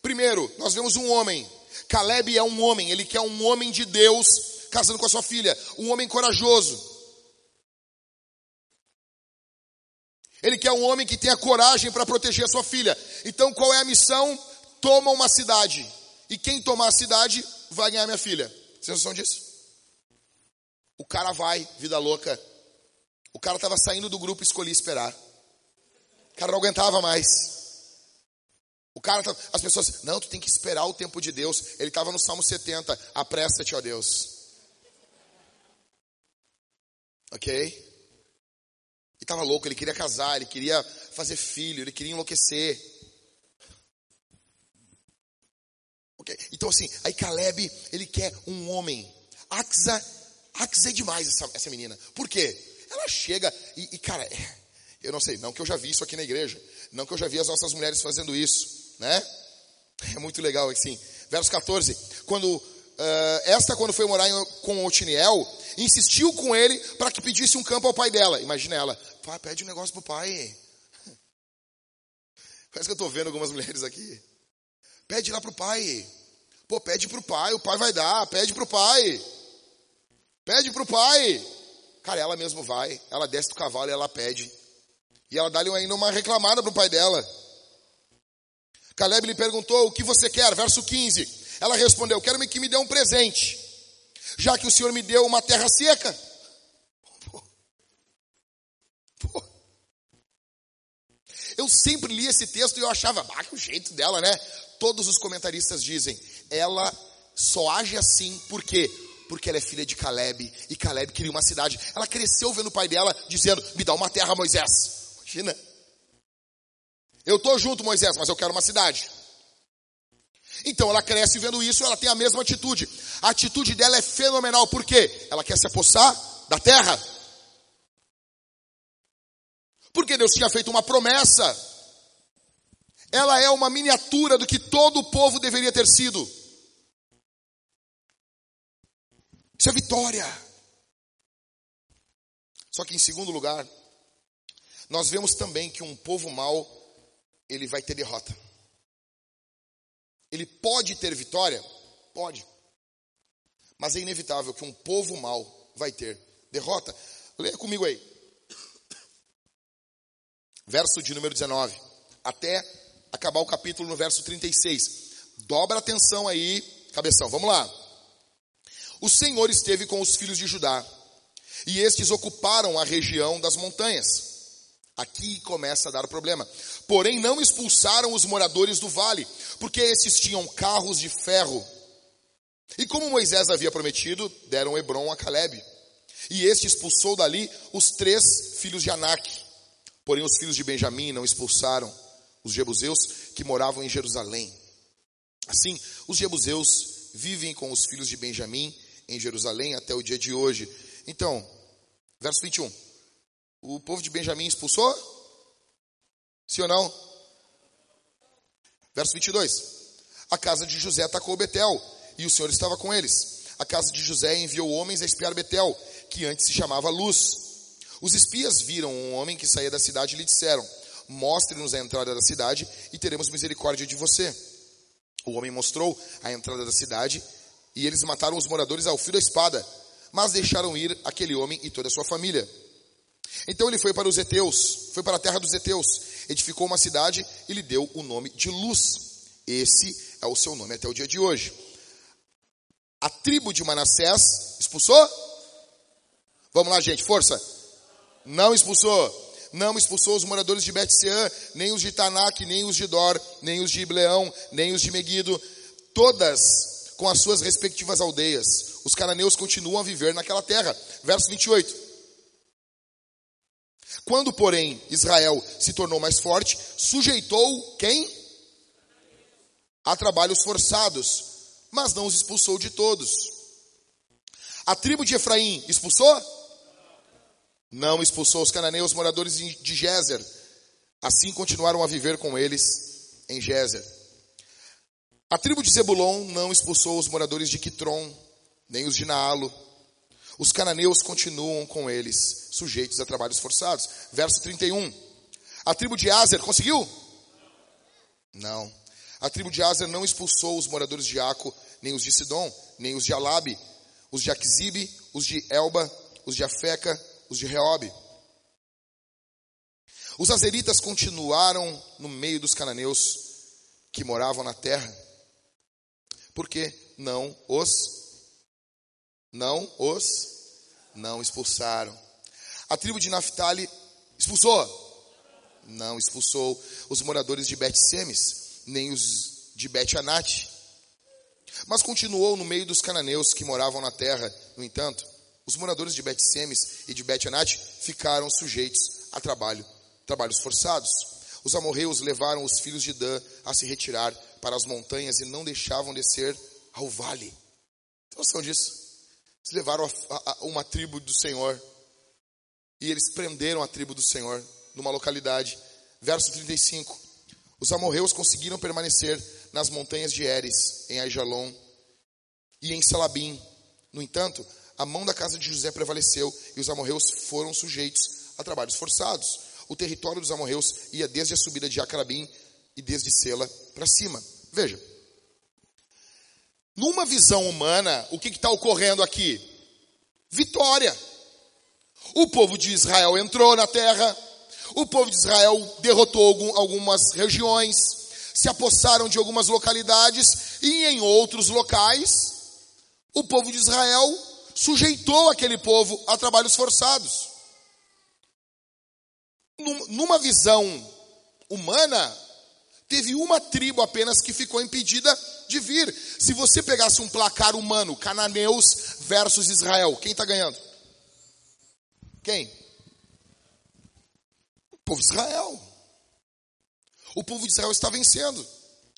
[SPEAKER 1] Primeiro, nós vemos um homem. Caleb é um homem, ele quer um homem de Deus casando com a sua filha, um homem corajoso. Ele quer um homem que tenha coragem para proteger a sua filha. Então, qual é a missão? Toma uma cidade. E quem tomar a cidade vai ganhar minha filha. Vocês noção disso? O cara vai, vida louca. O cara estava saindo do grupo e escolhi esperar. O cara não aguentava mais. O cara, tá, as pessoas, não, tu tem que esperar o tempo de Deus. Ele estava no Salmo 70, apressa-te, ó Deus. Ok? E estava louco, ele queria casar, ele queria fazer filho, ele queria enlouquecer. Okay? Então assim, aí Caleb, ele quer um homem. Axa, É demais essa, essa menina. Por quê? Ela chega e, e, cara, eu não sei, não que eu já vi isso aqui na igreja, não que eu já vi as nossas mulheres fazendo isso, né? É muito legal assim. Verso 14, quando uh, esta quando foi morar em, com Otiniel, insistiu com ele para que pedisse um campo ao pai dela. Imagina ela, pai, pede um negócio pro pai. Parece que eu estou vendo algumas mulheres aqui. Pede lá pro pai. Pô, pede pro pai, o pai vai dar, pede pro pai. Pede pro pai. Cara, ela mesmo vai, ela desce do cavalo e ela pede. E ela dá-lhe ainda uma reclamada pro pai dela. Caleb lhe perguntou: O que você quer? Verso 15. Ela respondeu: Quero que me dê um presente já que o Senhor me deu uma terra seca. Pô. Pô. Eu sempre li esse texto e eu achava, ah, que o jeito dela, né? Todos os comentaristas dizem, ela só age assim, por quê? Porque ela é filha de Caleb, e Caleb queria uma cidade. Ela cresceu vendo o pai dela dizendo, me dá uma terra, Moisés. Imagina. Eu tô junto, Moisés, mas eu quero uma cidade. Então ela cresce vendo isso, ela tem a mesma atitude. A atitude dela é fenomenal, por quê? Ela quer se apossar da terra. Porque Deus tinha feito uma promessa. Ela é uma miniatura do que todo o povo deveria ter sido. Isso é vitória. Só que em segundo lugar, nós vemos também que um povo mau, ele vai ter derrota. Ele pode ter vitória? Pode. Mas é inevitável que um povo mau vai ter derrota. Leia comigo aí. Verso de número 19. Até acabar o capítulo no verso 36. Dobra atenção aí, cabeção. Vamos lá. O Senhor esteve com os filhos de Judá, e estes ocuparam a região das montanhas. Aqui começa a dar problema. Porém, não expulsaram os moradores do vale, porque esses tinham carros de ferro. E como Moisés havia prometido, deram Hebron a Caleb. E este expulsou dali os três filhos de Anak. Porém, os filhos de Benjamim não expulsaram os jebuseus que moravam em Jerusalém. Assim, os jebuseus vivem com os filhos de Benjamim em Jerusalém até o dia de hoje. Então, verso 21. O povo de Benjamim expulsou? Sim ou não? Verso 22. A casa de José atacou Betel, e o Senhor estava com eles. A casa de José enviou homens a espiar Betel, que antes se chamava Luz. Os espias viram um homem que saía da cidade e lhe disseram: Mostre-nos a entrada da cidade e teremos misericórdia de você. O homem mostrou a entrada da cidade e eles mataram os moradores ao fio da espada, mas deixaram ir aquele homem e toda a sua família. Então ele foi para os Eteus, foi para a terra dos Eteus, edificou uma cidade e lhe deu o nome de Luz. Esse é o seu nome até o dia de hoje. A tribo de Manassés expulsou? Vamos lá, gente, força. Não expulsou. Não expulsou os moradores de Bet-Sean, nem os de Tanak, nem os de Dor, nem os de Ibleão, nem os de Meguido, todas com as suas respectivas aldeias. Os cananeus continuam a viver naquela terra. Verso 28. Quando, porém, Israel se tornou mais forte, sujeitou quem? A trabalhos forçados, mas não os expulsou de todos. A tribo de Efraim expulsou? Não expulsou os cananeus moradores de Gézer. Assim continuaram a viver com eles em Gézer. A tribo de Zebulon não expulsou os moradores de Quitron, nem os de Naalo. Os cananeus continuam com eles, sujeitos a trabalhos forçados. Verso 31. A tribo de Azer conseguiu? Não. A tribo de Azer não expulsou os moradores de Aco, nem os de Sidom, nem os de Alabe, os de Aquisibe, os de Elba, os de Afeca, os de Reobe. Os azeritas continuaram no meio dos cananeus que moravam na terra, porque não os não os não expulsaram. A tribo de Naphtali expulsou? Não expulsou os moradores de Bet-Semes, nem os de Bet-Anate. Mas continuou no meio dos cananeus que moravam na terra. No entanto, os moradores de Bet-Semes e de Bet-Anate ficaram sujeitos a trabalho, trabalhos forçados. Os amorreus levaram os filhos de Dan a se retirar para as montanhas e não deixavam descer ao vale. Tem noção disso? Eles levaram a, a, uma tribo do Senhor e eles prenderam a tribo do Senhor numa localidade. Verso 35. Os amorreus conseguiram permanecer nas montanhas de Eres, em Aijalon e em Salabim. No entanto, a mão da casa de José prevaleceu e os amorreus foram sujeitos a trabalhos forçados. O território dos amorreus ia desde a subida de Acarabim e desde Sela para cima. Veja, numa visão humana, o que está ocorrendo aqui? Vitória. O povo de Israel entrou na terra, o povo de Israel derrotou algumas regiões, se apossaram de algumas localidades e em outros locais, o povo de Israel sujeitou aquele povo a trabalhos forçados. Numa visão humana, teve uma tribo apenas que ficou impedida de vir. Se você pegasse um placar humano, cananeus versus Israel, quem está ganhando? Quem? O povo de Israel. O povo de Israel está vencendo.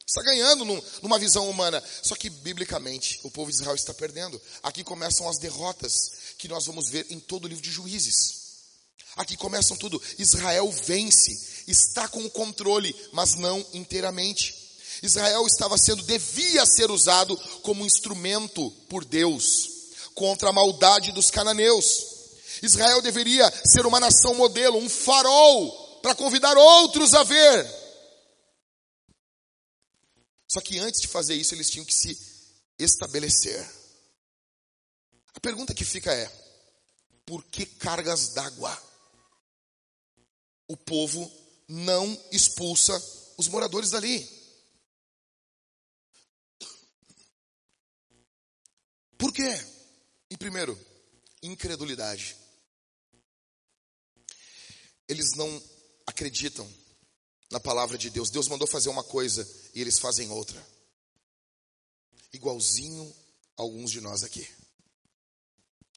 [SPEAKER 1] Está ganhando numa visão humana. Só que, biblicamente, o povo de Israel está perdendo. Aqui começam as derrotas que nós vamos ver em todo o livro de juízes. Aqui começam tudo. Israel vence, está com o controle, mas não inteiramente. Israel estava sendo, devia ser usado como instrumento por Deus contra a maldade dos cananeus. Israel deveria ser uma nação modelo, um farol para convidar outros a ver. Só que antes de fazer isso, eles tinham que se estabelecer. A pergunta que fica é: por que cargas d'água? O povo não expulsa os moradores dali. Por quê? Em primeiro, incredulidade. Eles não acreditam na palavra de Deus. Deus mandou fazer uma coisa e eles fazem outra. Igualzinho alguns de nós aqui.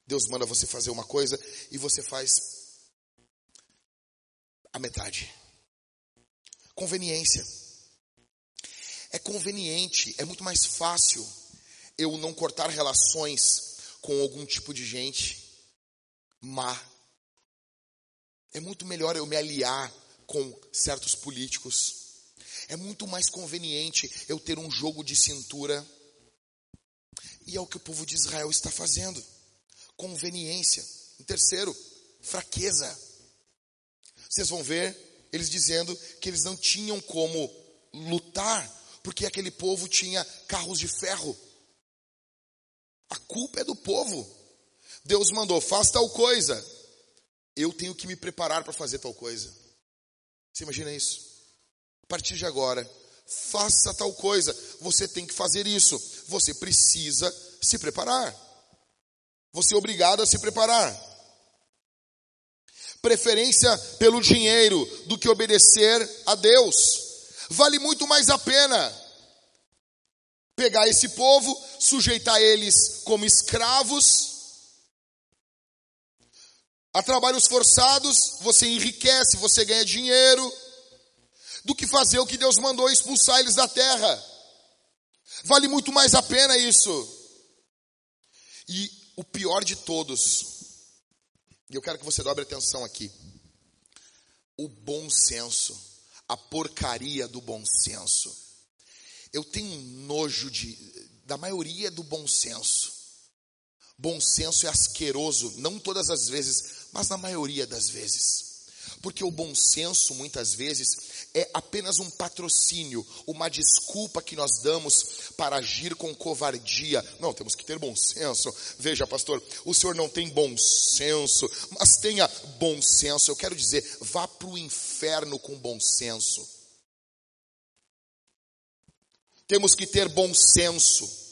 [SPEAKER 1] Deus manda você fazer uma coisa e você faz a metade. Conveniência. É conveniente, é muito mais fácil eu não cortar relações com algum tipo de gente má. É muito melhor eu me aliar com certos políticos. É muito mais conveniente eu ter um jogo de cintura. E é o que o povo de Israel está fazendo. Conveniência. Em terceiro, fraqueza. Vocês vão ver eles dizendo que eles não tinham como lutar, porque aquele povo tinha carros de ferro. A culpa é do povo. Deus mandou, faz tal coisa. Eu tenho que me preparar para fazer tal coisa. Você imagina isso? A partir de agora, faça tal coisa. Você tem que fazer isso. Você precisa se preparar. Você é obrigado a se preparar. Preferência pelo dinheiro do que obedecer a Deus. Vale muito mais a pena pegar esse povo, sujeitar eles como escravos, a trabalhos forçados, você enriquece, você ganha dinheiro, do que fazer o que Deus mandou expulsar eles da terra. Vale muito mais a pena isso. E o pior de todos, e eu quero que você dobre atenção aqui, o bom senso, a porcaria do bom senso. Eu tenho nojo de, da maioria do bom senso. Bom senso é asqueroso, não todas as vezes, mas na maioria das vezes. Porque o bom senso, muitas vezes, é apenas um patrocínio, uma desculpa que nós damos para agir com covardia. Não, temos que ter bom senso. Veja, pastor, o senhor não tem bom senso, mas tenha bom senso. Eu quero dizer, vá para o inferno com bom senso. Temos que ter bom senso.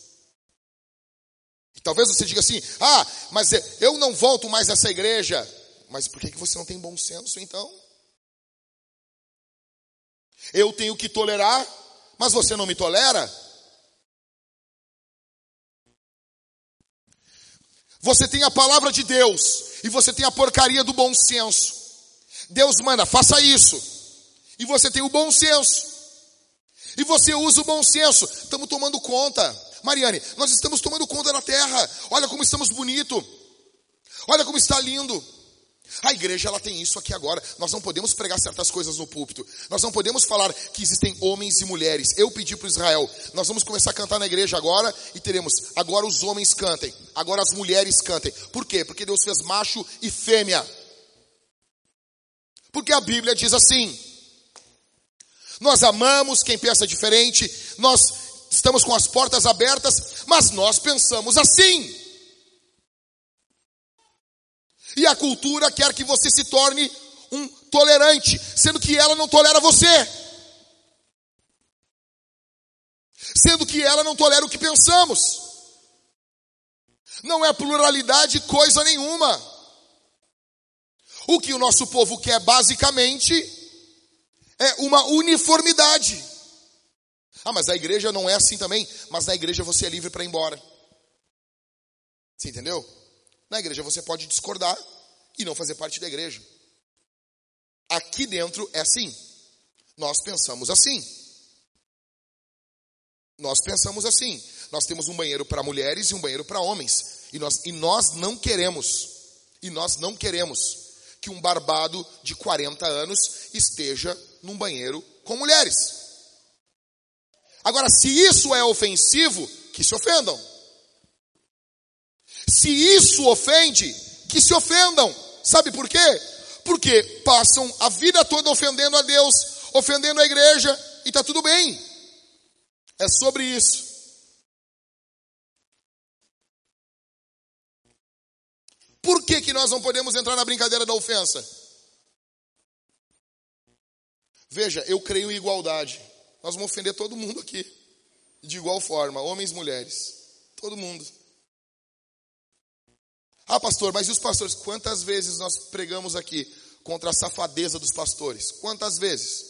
[SPEAKER 1] Talvez você diga assim: ah, mas eu não volto mais a essa igreja. Mas por que você não tem bom senso então? Eu tenho que tolerar, mas você não me tolera? Você tem a palavra de Deus e você tem a porcaria do bom senso. Deus manda, faça isso. E você tem o bom senso. E você usa o bom senso. Estamos tomando conta. Mariane, nós estamos tomando conta da terra. Olha como estamos bonito. Olha como está lindo. A igreja ela tem isso aqui agora. Nós não podemos pregar certas coisas no púlpito. Nós não podemos falar que existem homens e mulheres. Eu pedi para Israel, nós vamos começar a cantar na igreja agora e teremos agora os homens cantem, agora as mulheres cantem. Por quê? Porque Deus fez macho e fêmea. Porque a Bíblia diz assim: Nós amamos quem pensa diferente, nós estamos com as portas abertas, mas nós pensamos assim. E a cultura quer que você se torne um tolerante, sendo que ela não tolera você. Sendo que ela não tolera o que pensamos. Não é pluralidade coisa nenhuma. O que o nosso povo quer basicamente é uma uniformidade. Ah, mas a igreja não é assim também. Mas na igreja você é livre para ir embora. Você entendeu? Na igreja você pode discordar e não fazer parte da igreja. Aqui dentro é assim. Nós pensamos assim. Nós pensamos assim. Nós temos um banheiro para mulheres e um banheiro para homens. E nós, e nós não queremos, e nós não queremos que um barbado de 40 anos esteja num banheiro com mulheres. Agora, se isso é ofensivo, que se ofendam. Se isso ofende, que se ofendam. Sabe por quê? Porque passam a vida toda ofendendo a Deus, ofendendo a igreja, e está tudo bem. É sobre isso. Por que, que nós não podemos entrar na brincadeira da ofensa? Veja, eu creio em igualdade. Nós vamos ofender todo mundo aqui. De igual forma, homens e mulheres. Todo mundo. Ah, pastor, mas e os pastores? Quantas vezes nós pregamos aqui contra a safadeza dos pastores? Quantas vezes?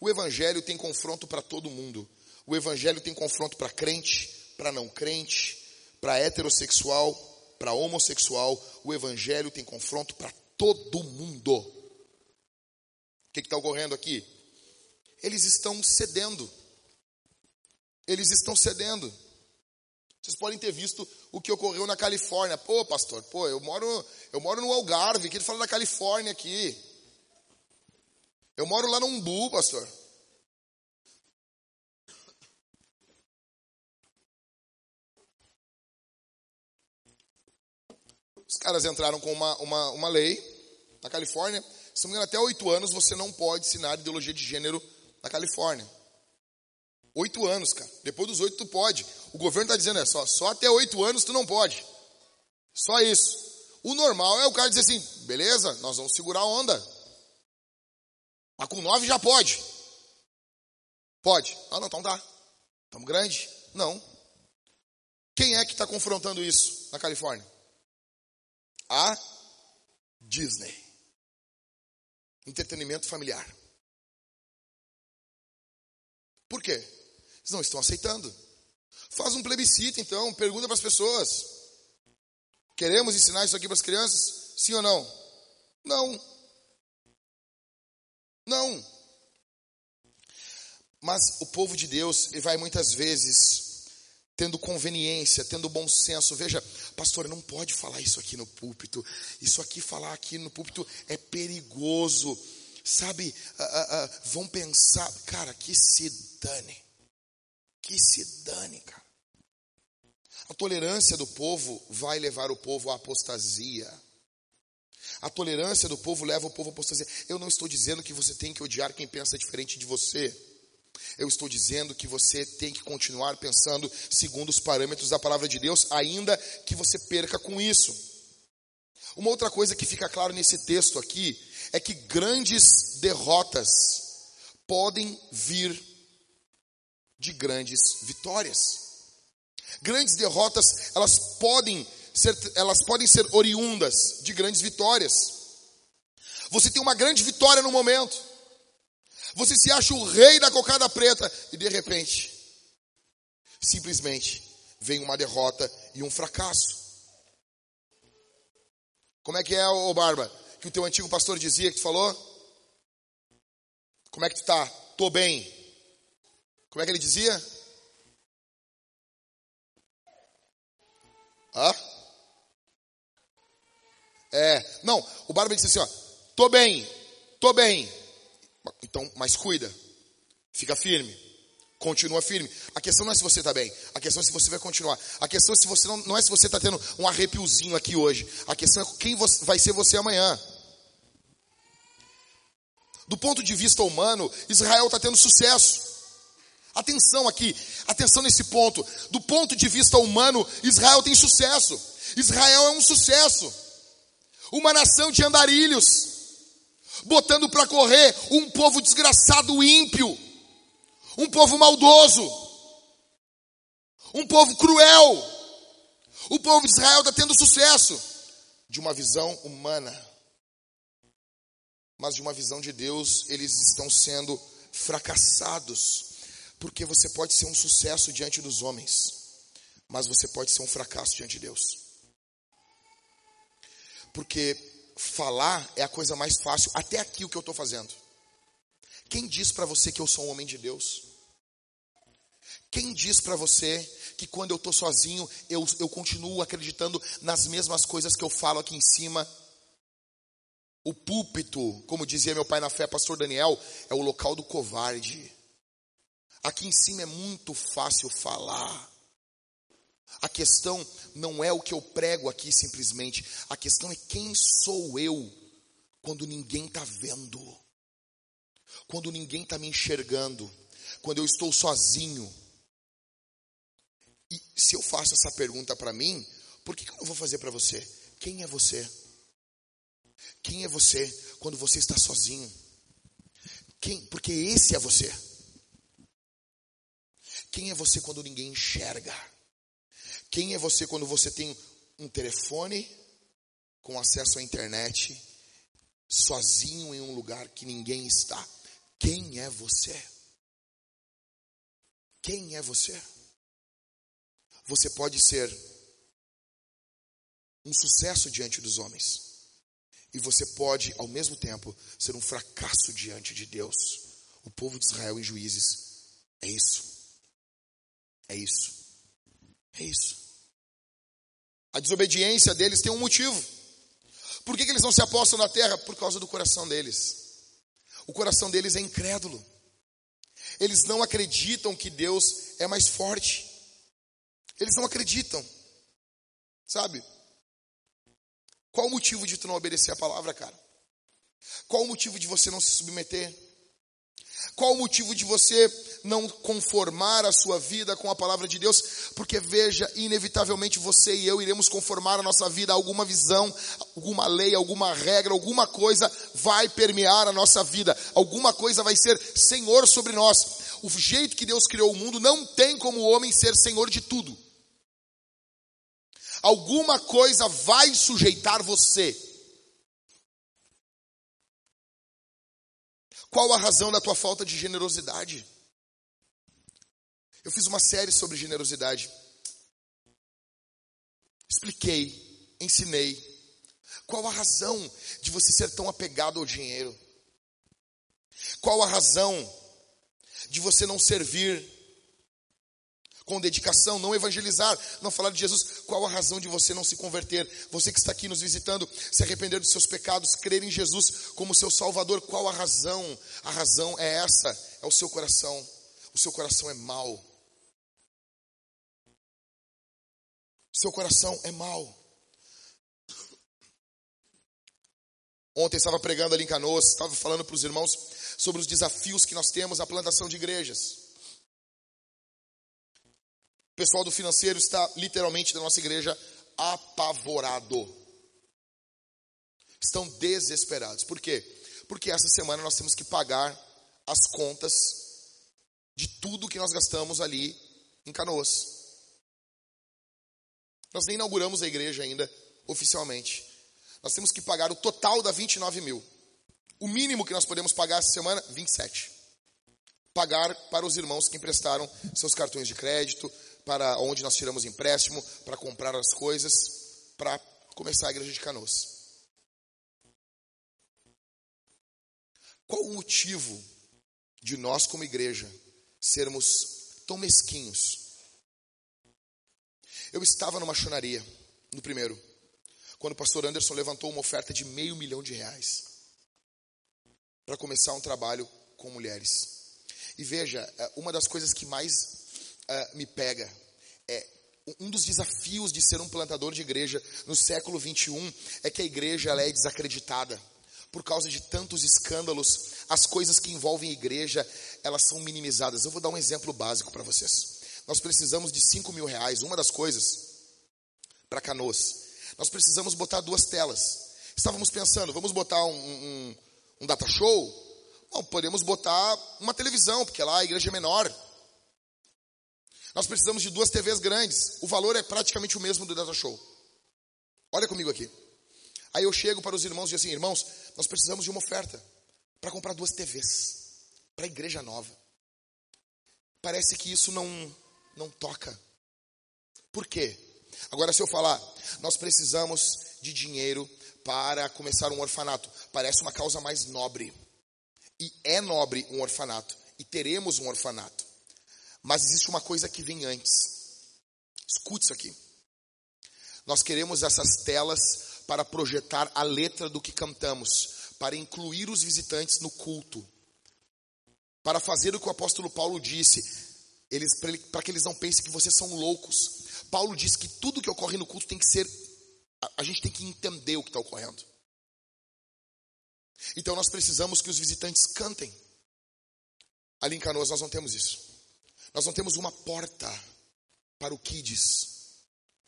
[SPEAKER 1] O evangelho tem confronto para todo mundo. O evangelho tem confronto para crente, para não crente, para heterossexual, para homossexual. O evangelho tem confronto para todo mundo. O que está ocorrendo aqui? Eles estão cedendo. Eles estão cedendo. Vocês podem ter visto o que ocorreu na Califórnia. Pô, pastor, pô, eu moro, eu moro no Algarve, que ele fala da Califórnia aqui. Eu moro lá no Umbu, pastor. Os caras entraram com uma, uma, uma lei na Califórnia. Se não me engano, até oito anos você não pode ensinar ideologia de gênero na Califórnia. Oito anos, cara. Depois dos oito tu pode. O governo está dizendo é só, só até oito anos tu não pode. Só isso. O normal é o cara dizer assim, beleza, nós vamos segurar a onda. Mas com nove já pode. Pode. Ah, não, então tá. Estamos grande? Não. Quem é que está confrontando isso na Califórnia? A Disney. Entretenimento familiar. Por quê? Eles não estão aceitando. Faz um plebiscito, então, pergunta para as pessoas. Queremos ensinar isso aqui para as crianças? Sim ou não? Não. Não. Mas o povo de Deus vai muitas vezes tendo conveniência, tendo bom senso. Veja, pastor, não pode falar isso aqui no púlpito. Isso aqui, falar aqui no púlpito é perigoso. sabe, uh, uh, uh, vão pensar, cara, que se dane. Que se dane, cara. A tolerância do povo vai levar o povo à apostasia. A tolerância do povo leva o povo à apostasia. Eu não estou dizendo que você tem que odiar quem pensa diferente de você. Eu estou dizendo que você tem que continuar pensando segundo os parâmetros da palavra de Deus, ainda que você perca com isso. Uma outra coisa que fica claro nesse texto aqui é que grandes derrotas podem vir de grandes vitórias. Grandes derrotas, elas podem ser, elas podem ser oriundas de grandes vitórias. Você tem uma grande vitória no momento. Você se acha o rei da cocada preta e de repente, simplesmente, vem uma derrota e um fracasso. Como é que é, ô Barba? Que o teu antigo pastor dizia que tu falou? Como é que tu tá? Tô bem. Como é que ele dizia? Hã? É, não, o Barba disse assim, ó, tô bem, tô bem. Então, mas cuida. Fica firme. Continua firme. A questão não é se você está bem. A questão é se você vai continuar. A questão é se você não, não é se você está tendo um arrepiozinho aqui hoje. A questão é quem você, vai ser você amanhã. Do ponto de vista humano, Israel está tendo sucesso. Atenção aqui, atenção nesse ponto. Do ponto de vista humano, Israel tem sucesso. Israel é um sucesso. Uma nação de andarilhos botando para correr um povo desgraçado, ímpio, um povo maldoso, um povo cruel. O povo de Israel está tendo sucesso de uma visão humana, mas de uma visão de Deus, eles estão sendo fracassados, porque você pode ser um sucesso diante dos homens, mas você pode ser um fracasso diante de Deus. Porque falar é a coisa mais fácil, até aqui o que eu estou fazendo. Quem diz para você que eu sou um homem de Deus? Quem diz para você que quando eu estou sozinho eu, eu continuo acreditando nas mesmas coisas que eu falo aqui em cima? O púlpito, como dizia meu pai na fé, pastor Daniel, é o local do covarde. Aqui em cima é muito fácil falar. A questão não é o que eu prego aqui simplesmente, a questão é quem sou eu quando ninguém está vendo, quando ninguém está me enxergando, quando eu estou sozinho. E se eu faço essa pergunta para mim, por que, que eu não vou fazer para você? Quem é você? Quem é você quando você está sozinho? Quem? Porque esse é você. Quem é você quando ninguém enxerga? Quem é você quando você tem um telefone com acesso à internet, sozinho em um lugar que ninguém está? Quem é você? Quem é você? Você pode ser um sucesso diante dos homens. E você pode, ao mesmo tempo, ser um fracasso diante de Deus. O povo de Israel em juízes é isso. É isso. É isso. A desobediência deles tem um motivo. Por que, que eles não se apostam na terra? Por causa do coração deles. O coração deles é incrédulo. Eles não acreditam que Deus é mais forte. Eles não acreditam. Sabe? Qual o motivo de tu não obedecer a palavra, cara? Qual o motivo de você não se submeter? Qual o motivo de você não conformar a sua vida com a palavra de Deus? Porque veja, inevitavelmente você e eu iremos conformar a nossa vida a alguma visão, alguma lei, alguma regra, alguma coisa vai permear a nossa vida, alguma coisa vai ser senhor sobre nós. O jeito que Deus criou o mundo não tem como o homem ser senhor de tudo. Alguma coisa vai sujeitar você. Qual a razão da tua falta de generosidade? Eu fiz uma série sobre generosidade. Expliquei, ensinei. Qual a razão de você ser tão apegado ao dinheiro? Qual a razão de você não servir com dedicação, não evangelizar, não falar de Jesus, qual a razão de você não se converter? Você que está aqui nos visitando, se arrepender dos seus pecados, crer em Jesus como seu Salvador, qual a razão? A razão é essa, é o seu coração. O seu coração é mau. Seu coração é mau. Ontem estava pregando ali em Canoas, estava falando para os irmãos sobre os desafios que nós temos na plantação de igrejas. Pessoal do financeiro está literalmente da nossa igreja apavorado. Estão desesperados. Por quê? Porque essa semana nós temos que pagar as contas de tudo que nós gastamos ali em Canoas. Nós nem inauguramos a igreja ainda oficialmente. Nós temos que pagar o total da 29 mil. O mínimo que nós podemos pagar essa semana, 27. Pagar para os irmãos que emprestaram seus cartões de crédito, para onde nós tiramos empréstimo, para comprar as coisas, para começar a igreja de Canoas. Qual o motivo de nós, como igreja, sermos tão mesquinhos? Eu estava numa chonaria, no primeiro, quando o pastor Anderson levantou uma oferta de meio milhão de reais para começar um trabalho com mulheres. E veja, é, uma das coisas que mais uh, me pega é um dos desafios de ser um plantador de igreja no século 21 é que a igreja ela é desacreditada por causa de tantos escândalos. As coisas que envolvem a igreja elas são minimizadas. Eu vou dar um exemplo básico para vocês. Nós precisamos de 5 mil reais. Uma das coisas para canoas, nós precisamos botar duas telas. Estávamos pensando, vamos botar um, um, um data show? Não, podemos botar uma televisão, porque lá a igreja é menor. Nós precisamos de duas TVs grandes. O valor é praticamente o mesmo do data show. Olha comigo aqui. Aí eu chego para os irmãos e digo assim, irmãos, nós precisamos de uma oferta para comprar duas TVs para a igreja nova. Parece que isso não não toca. Por quê? Agora se eu falar, nós precisamos de dinheiro para começar um orfanato, parece uma causa mais nobre. E é nobre um orfanato, e teremos um orfanato. Mas existe uma coisa que vem antes. Escute isso aqui. Nós queremos essas telas para projetar a letra do que cantamos, para incluir os visitantes no culto, para fazer o que o apóstolo Paulo disse, eles para que eles não pensem que vocês são loucos. Paulo diz que tudo que ocorre no culto tem que ser, a, a gente tem que entender o que está ocorrendo. Então nós precisamos que os visitantes cantem. Ali em Canoas nós não temos isso. Nós não temos uma porta para o Kids.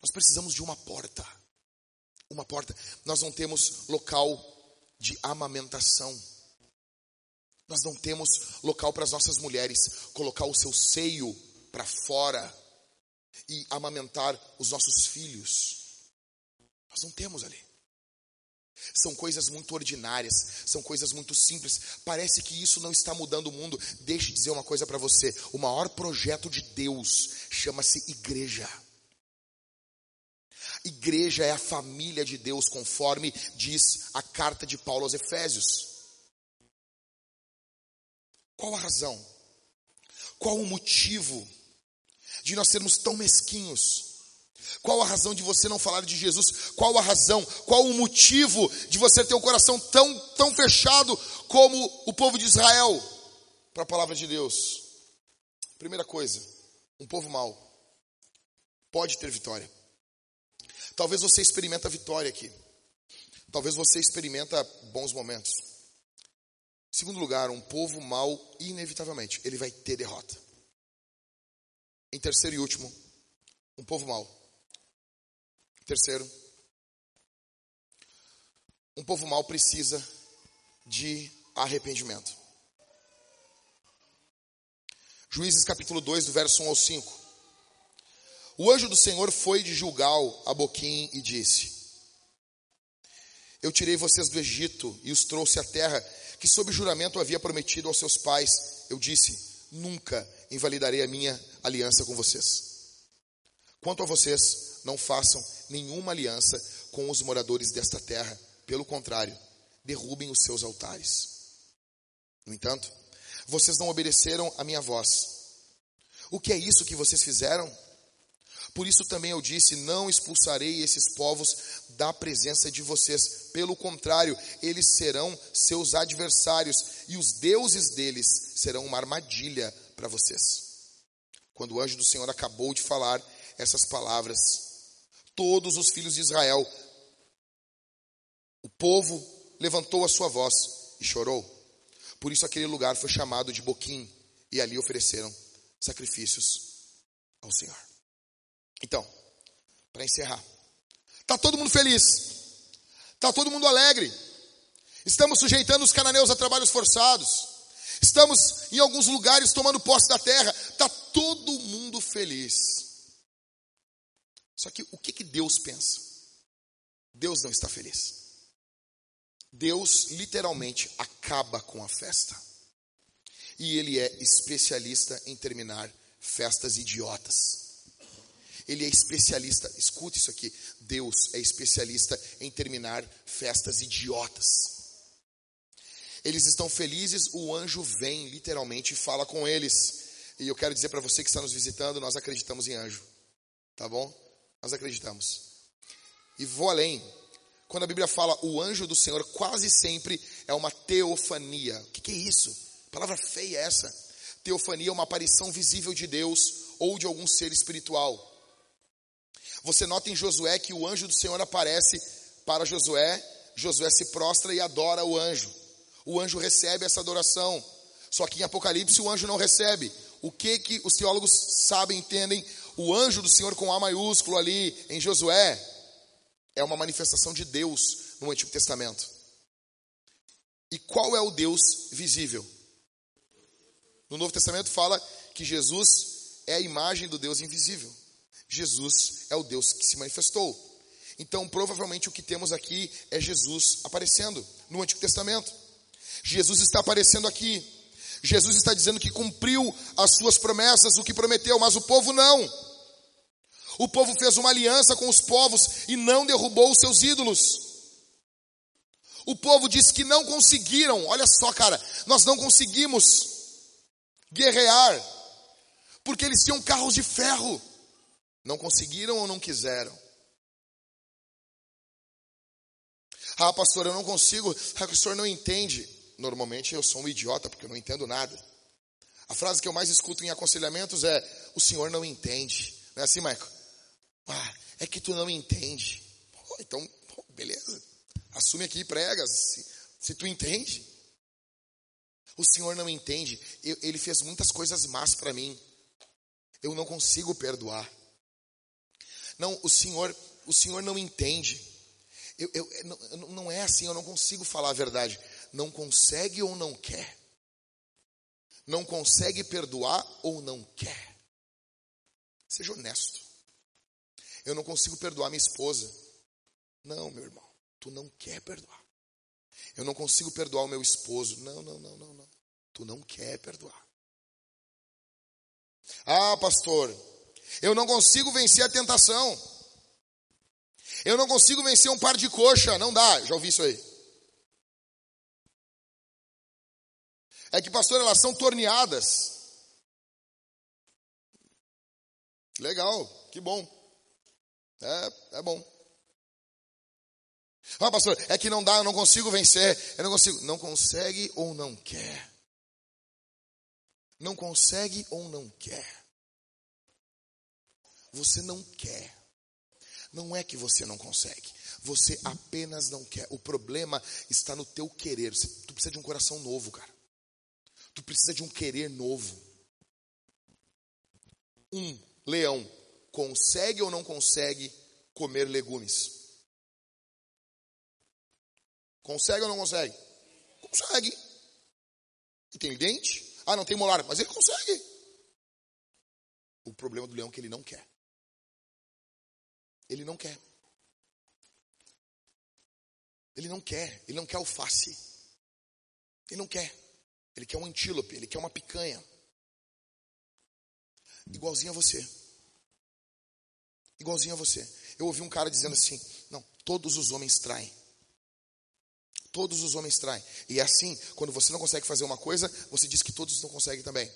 [SPEAKER 1] Nós precisamos de uma porta. Uma porta. Nós não temos local de amamentação. Nós não temos local para as nossas mulheres colocar o seu seio para fora e amamentar os nossos filhos. Nós não temos ali. São coisas muito ordinárias, são coisas muito simples. Parece que isso não está mudando o mundo. Deixe eu dizer uma coisa para você: o maior projeto de Deus chama-se igreja. Igreja é a família de Deus, conforme diz a carta de Paulo aos Efésios. Qual a razão? Qual o motivo de nós sermos tão mesquinhos? Qual a razão de você não falar de Jesus? Qual a razão? Qual o motivo de você ter o um coração tão, tão fechado como o povo de Israel para a palavra de Deus? Primeira coisa, um povo mau pode ter vitória. Talvez você experimenta vitória aqui. Talvez você experimenta bons momentos. Segundo lugar, um povo mau, inevitavelmente, ele vai ter derrota. Em terceiro e último, um povo mau. Terceiro, um povo mau precisa de arrependimento. Juízes capítulo 2, do verso 1 ao 5. O anjo do Senhor foi de Gilgal a Boquim e disse: Eu tirei vocês do Egito e os trouxe à terra que sob juramento havia prometido aos seus pais, eu disse: nunca invalidarei a minha aliança com vocês. Quanto a vocês, não façam nenhuma aliança com os moradores desta terra, pelo contrário, derrubem os seus altares. No entanto, vocês não obedeceram a minha voz. O que é isso que vocês fizeram? Por isso também eu disse: Não expulsarei esses povos da presença de vocês. Pelo contrário, eles serão seus adversários e os deuses deles serão uma armadilha para vocês. Quando o anjo do Senhor acabou de falar essas palavras, todos os filhos de Israel, o povo levantou a sua voz e chorou. Por isso aquele lugar foi chamado de Boquim e ali ofereceram sacrifícios ao Senhor. Então, para encerrar, está todo mundo feliz, está todo mundo alegre, estamos sujeitando os cananeus a trabalhos forçados, estamos em alguns lugares tomando posse da terra, está todo mundo feliz. Só que o que, que Deus pensa? Deus não está feliz. Deus literalmente acaba com a festa. E Ele é especialista em terminar festas idiotas. Ele é especialista, escute isso aqui. Deus é especialista em terminar festas idiotas. Eles estão felizes, o anjo vem literalmente e fala com eles. E eu quero dizer para você que está nos visitando, nós acreditamos em anjo. Tá bom? Nós acreditamos. E vou além. Quando a Bíblia fala o anjo do Senhor, quase sempre é uma teofania. O que, é isso? palavra feia é essa. Teofania é uma aparição visível de Deus ou de algum ser espiritual. Você nota em Josué que o anjo do Senhor aparece para Josué, Josué se prostra e adora o anjo. O anjo recebe essa adoração. Só que em Apocalipse o anjo não recebe. O que que os teólogos sabem, entendem? O anjo do Senhor com A maiúsculo ali em Josué é uma manifestação de Deus no Antigo Testamento. E qual é o Deus visível? No Novo Testamento fala que Jesus é a imagem do Deus invisível. Jesus é o Deus que se manifestou. Então, provavelmente o que temos aqui é Jesus aparecendo no Antigo Testamento. Jesus está aparecendo aqui. Jesus está dizendo que cumpriu as suas promessas, o que prometeu, mas o povo não. O povo fez uma aliança com os povos e não derrubou os seus ídolos. O povo disse que não conseguiram, olha só, cara, nós não conseguimos guerrear, porque eles tinham carros de ferro. Não conseguiram ou não quiseram? Ah, pastor, eu não consigo. Ah, o senhor não entende. Normalmente eu sou um idiota porque eu não entendo nada. A frase que eu mais escuto em aconselhamentos é: O senhor não entende. Não é assim, Michael? Ah, é que tu não entende. Oh, então, oh, beleza. Assume aqui e prega. Se, se tu entende. O senhor não entende. Eu, ele fez muitas coisas más para mim. Eu não consigo perdoar. Não, o Senhor, o Senhor não entende. Eu, eu, não, não é assim, eu não consigo falar a verdade. Não consegue ou não quer. Não consegue perdoar ou não quer. Seja honesto. Eu não consigo perdoar minha esposa. Não, meu irmão, tu não quer perdoar. Eu não consigo perdoar o meu esposo. Não, não, não, não, não. Tu não quer perdoar. Ah, pastor, eu não consigo vencer a tentação. Eu não consigo vencer um par de coxa. Não dá. Já ouvi isso aí. É que, pastor, elas são torneadas. Legal, que bom. É, é bom. Ah, pastor, é que não dá, eu não consigo vencer. Eu não consigo. Não consegue ou não quer? Não consegue ou não quer? Você não quer. Não é que você não consegue. Você apenas não quer. O problema está no teu querer. Tu precisa de um coração novo, cara. Tu precisa de um querer novo. Um leão consegue ou não consegue comer legumes? Consegue ou não consegue? Consegue. E tem dente? Ah, não tem molar, mas ele consegue. O problema do leão é que ele não quer. Ele não quer. Ele não quer. Ele não quer alface. Ele não quer. Ele quer um antílope. Ele quer uma picanha. Igualzinho a você. Igualzinho a você. Eu ouvi um cara dizendo assim: Não, todos os homens traem. Todos os homens traem. E é assim, quando você não consegue fazer uma coisa, você diz que todos não conseguem também.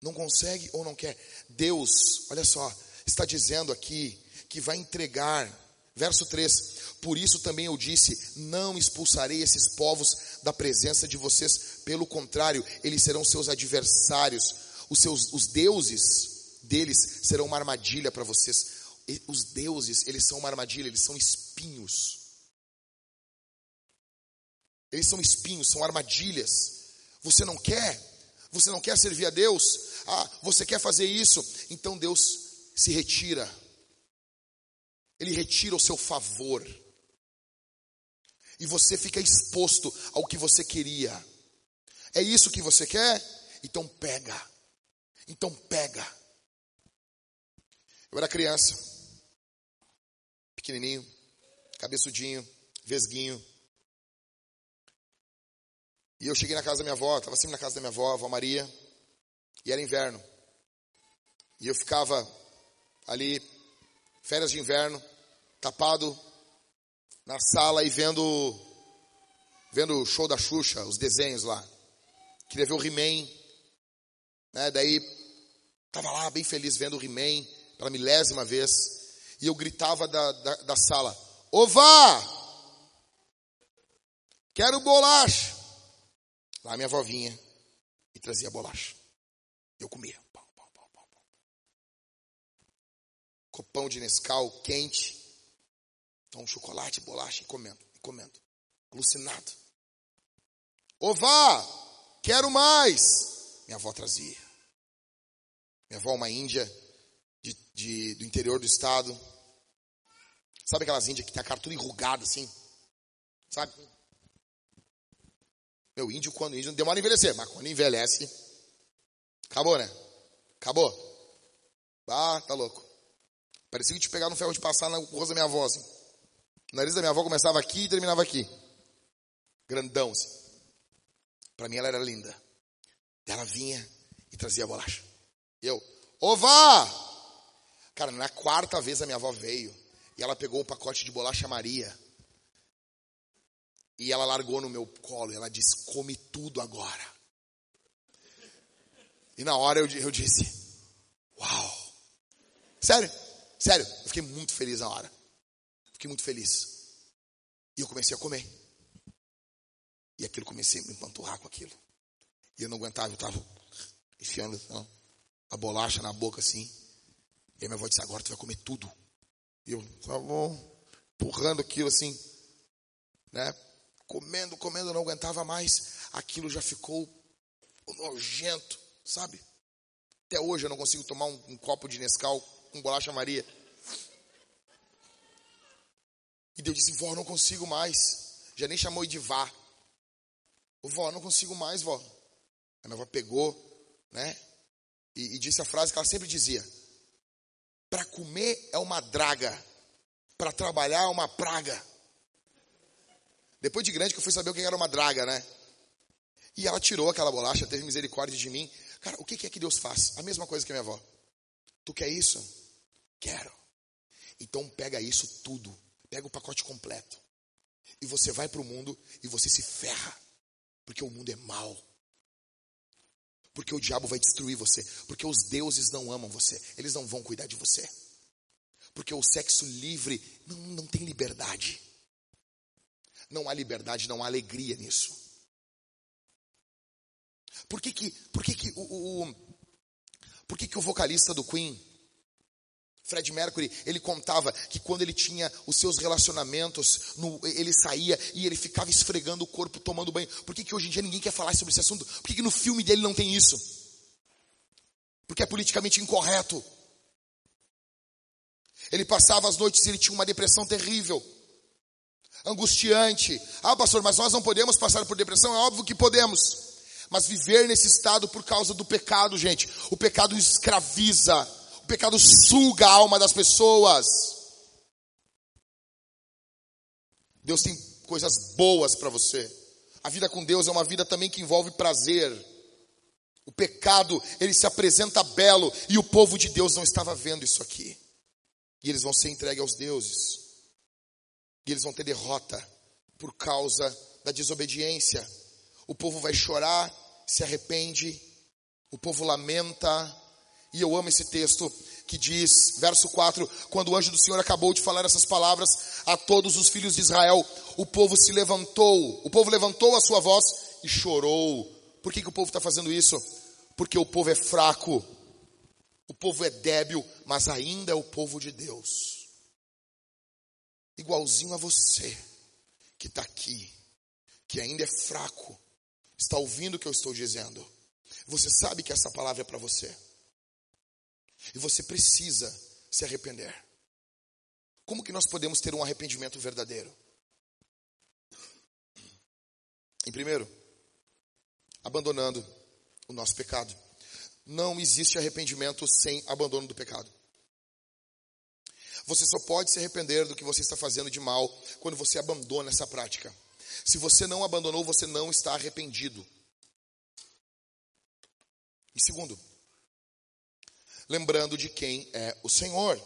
[SPEAKER 1] Não consegue ou não quer. Deus, olha só, está dizendo aqui que vai entregar. Verso 3: Por isso também eu disse: Não expulsarei esses povos da presença de vocês, pelo contrário, eles serão seus adversários, os seus os deuses deles serão uma armadilha para vocês. Os deuses, eles são uma armadilha, eles são espinhos. Eles são espinhos, são armadilhas. Você não quer? Você não quer servir a Deus? Ah, você quer fazer isso? Então Deus se retira. Ele retira o seu favor. E você fica exposto ao que você queria. É isso que você quer? Então pega. Então pega. Eu era criança, pequenininho, cabeçudinho, vesguinho. E eu cheguei na casa da minha avó, estava sempre na casa da minha avó, a avó Maria, e era inverno. E eu ficava ali, férias de inverno, tapado na sala e vendo vendo o show da Xuxa, os desenhos lá. Queria ver o He-Man, né? Daí estava lá bem feliz vendo o He-Man pela milésima vez. E eu gritava da, da, da sala: Ová! Quero bolacha! Lá minha avó vinha e trazia bolacha. Eu comia. Pão, pão, pão, pão, pão. Copão de Nescau quente. Então, chocolate, bolacha e comendo, e comendo. Alucinado. Ová, quero mais. Minha avó trazia. Minha avó, uma índia de, de, do interior do estado. Sabe aquelas índias que tem a cara tudo enrugada assim? Sabe? Meu índio, quando índio, não demora a envelhecer, mas quando envelhece, acabou, né? Acabou. Ah, tá louco. Parecia que te pegar no ferro de passar na rosto da minha avó, assim. O nariz da minha avó começava aqui e terminava aqui. Grandão, assim. Pra mim ela era linda. Ela vinha e trazia a bolacha. E eu, ová! Cara, na quarta vez a minha avó veio e ela pegou um pacote de bolacha Maria e ela largou no meu colo e ela disse: Come tudo agora. E na hora eu, eu disse: Uau! Sério, sério, eu fiquei muito feliz na hora. Fiquei muito feliz. E eu comecei a comer. E aquilo comecei a me empanturrar com aquilo. E eu não aguentava, eu estava enfiando então, a bolacha na boca assim. E minha avó disse: Agora tu vai comer tudo. E eu, tá bom, empurrando aquilo assim, né? comendo, comendo, não aguentava mais, aquilo já ficou nojento, sabe? Até hoje eu não consigo tomar um, um copo de Nescau com bolacha Maria. E Deus disse, vó, não consigo mais. Já nem chamou de vá. Vó, não consigo mais, vó. A minha avó pegou, né? E, e disse a frase que ela sempre dizia: Para comer é uma draga, para trabalhar é uma praga. Depois de grande que eu fui saber o que era uma draga, né? E ela tirou aquela bolacha, teve misericórdia de mim. Cara, o que é que Deus faz? A mesma coisa que a minha avó. Tu quer isso? Quero. Então pega isso tudo. Pega o pacote completo. E você vai para o mundo e você se ferra. Porque o mundo é mau. Porque o diabo vai destruir você. Porque os deuses não amam você. Eles não vão cuidar de você. Porque o sexo livre não, não tem liberdade. Não há liberdade, não há alegria nisso. Por que que, por que, que, o, o, por que, que o vocalista do Queen, Fred Mercury, ele contava que quando ele tinha os seus relacionamentos, no, ele saía e ele ficava esfregando o corpo, tomando banho. Por que, que hoje em dia ninguém quer falar sobre esse assunto? Por que, que no filme dele não tem isso? Porque é politicamente incorreto. Ele passava as noites e ele tinha uma depressão terrível angustiante. Ah, pastor, mas nós não podemos passar por depressão? É óbvio que podemos. Mas viver nesse estado por causa do pecado, gente. O pecado escraviza. Pecado suga a alma das pessoas. Deus tem coisas boas para você. A vida com Deus é uma vida também que envolve prazer. O pecado, ele se apresenta belo e o povo de Deus não estava vendo isso aqui. E eles vão ser entregues aos deuses. E eles vão ter derrota por causa da desobediência. O povo vai chorar, se arrepende O povo lamenta, e eu amo esse texto que diz, verso 4: quando o anjo do Senhor acabou de falar essas palavras a todos os filhos de Israel, o povo se levantou, o povo levantou a sua voz e chorou. Por que, que o povo está fazendo isso? Porque o povo é fraco, o povo é débil, mas ainda é o povo de Deus. Igualzinho a você, que está aqui, que ainda é fraco, está ouvindo o que eu estou dizendo. Você sabe que essa palavra é para você. E você precisa se arrepender. Como que nós podemos ter um arrependimento verdadeiro? Em primeiro, abandonando o nosso pecado. Não existe arrependimento sem abandono do pecado. Você só pode se arrepender do que você está fazendo de mal quando você abandona essa prática. Se você não abandonou, você não está arrependido. E segundo, lembrando de quem é o Senhor.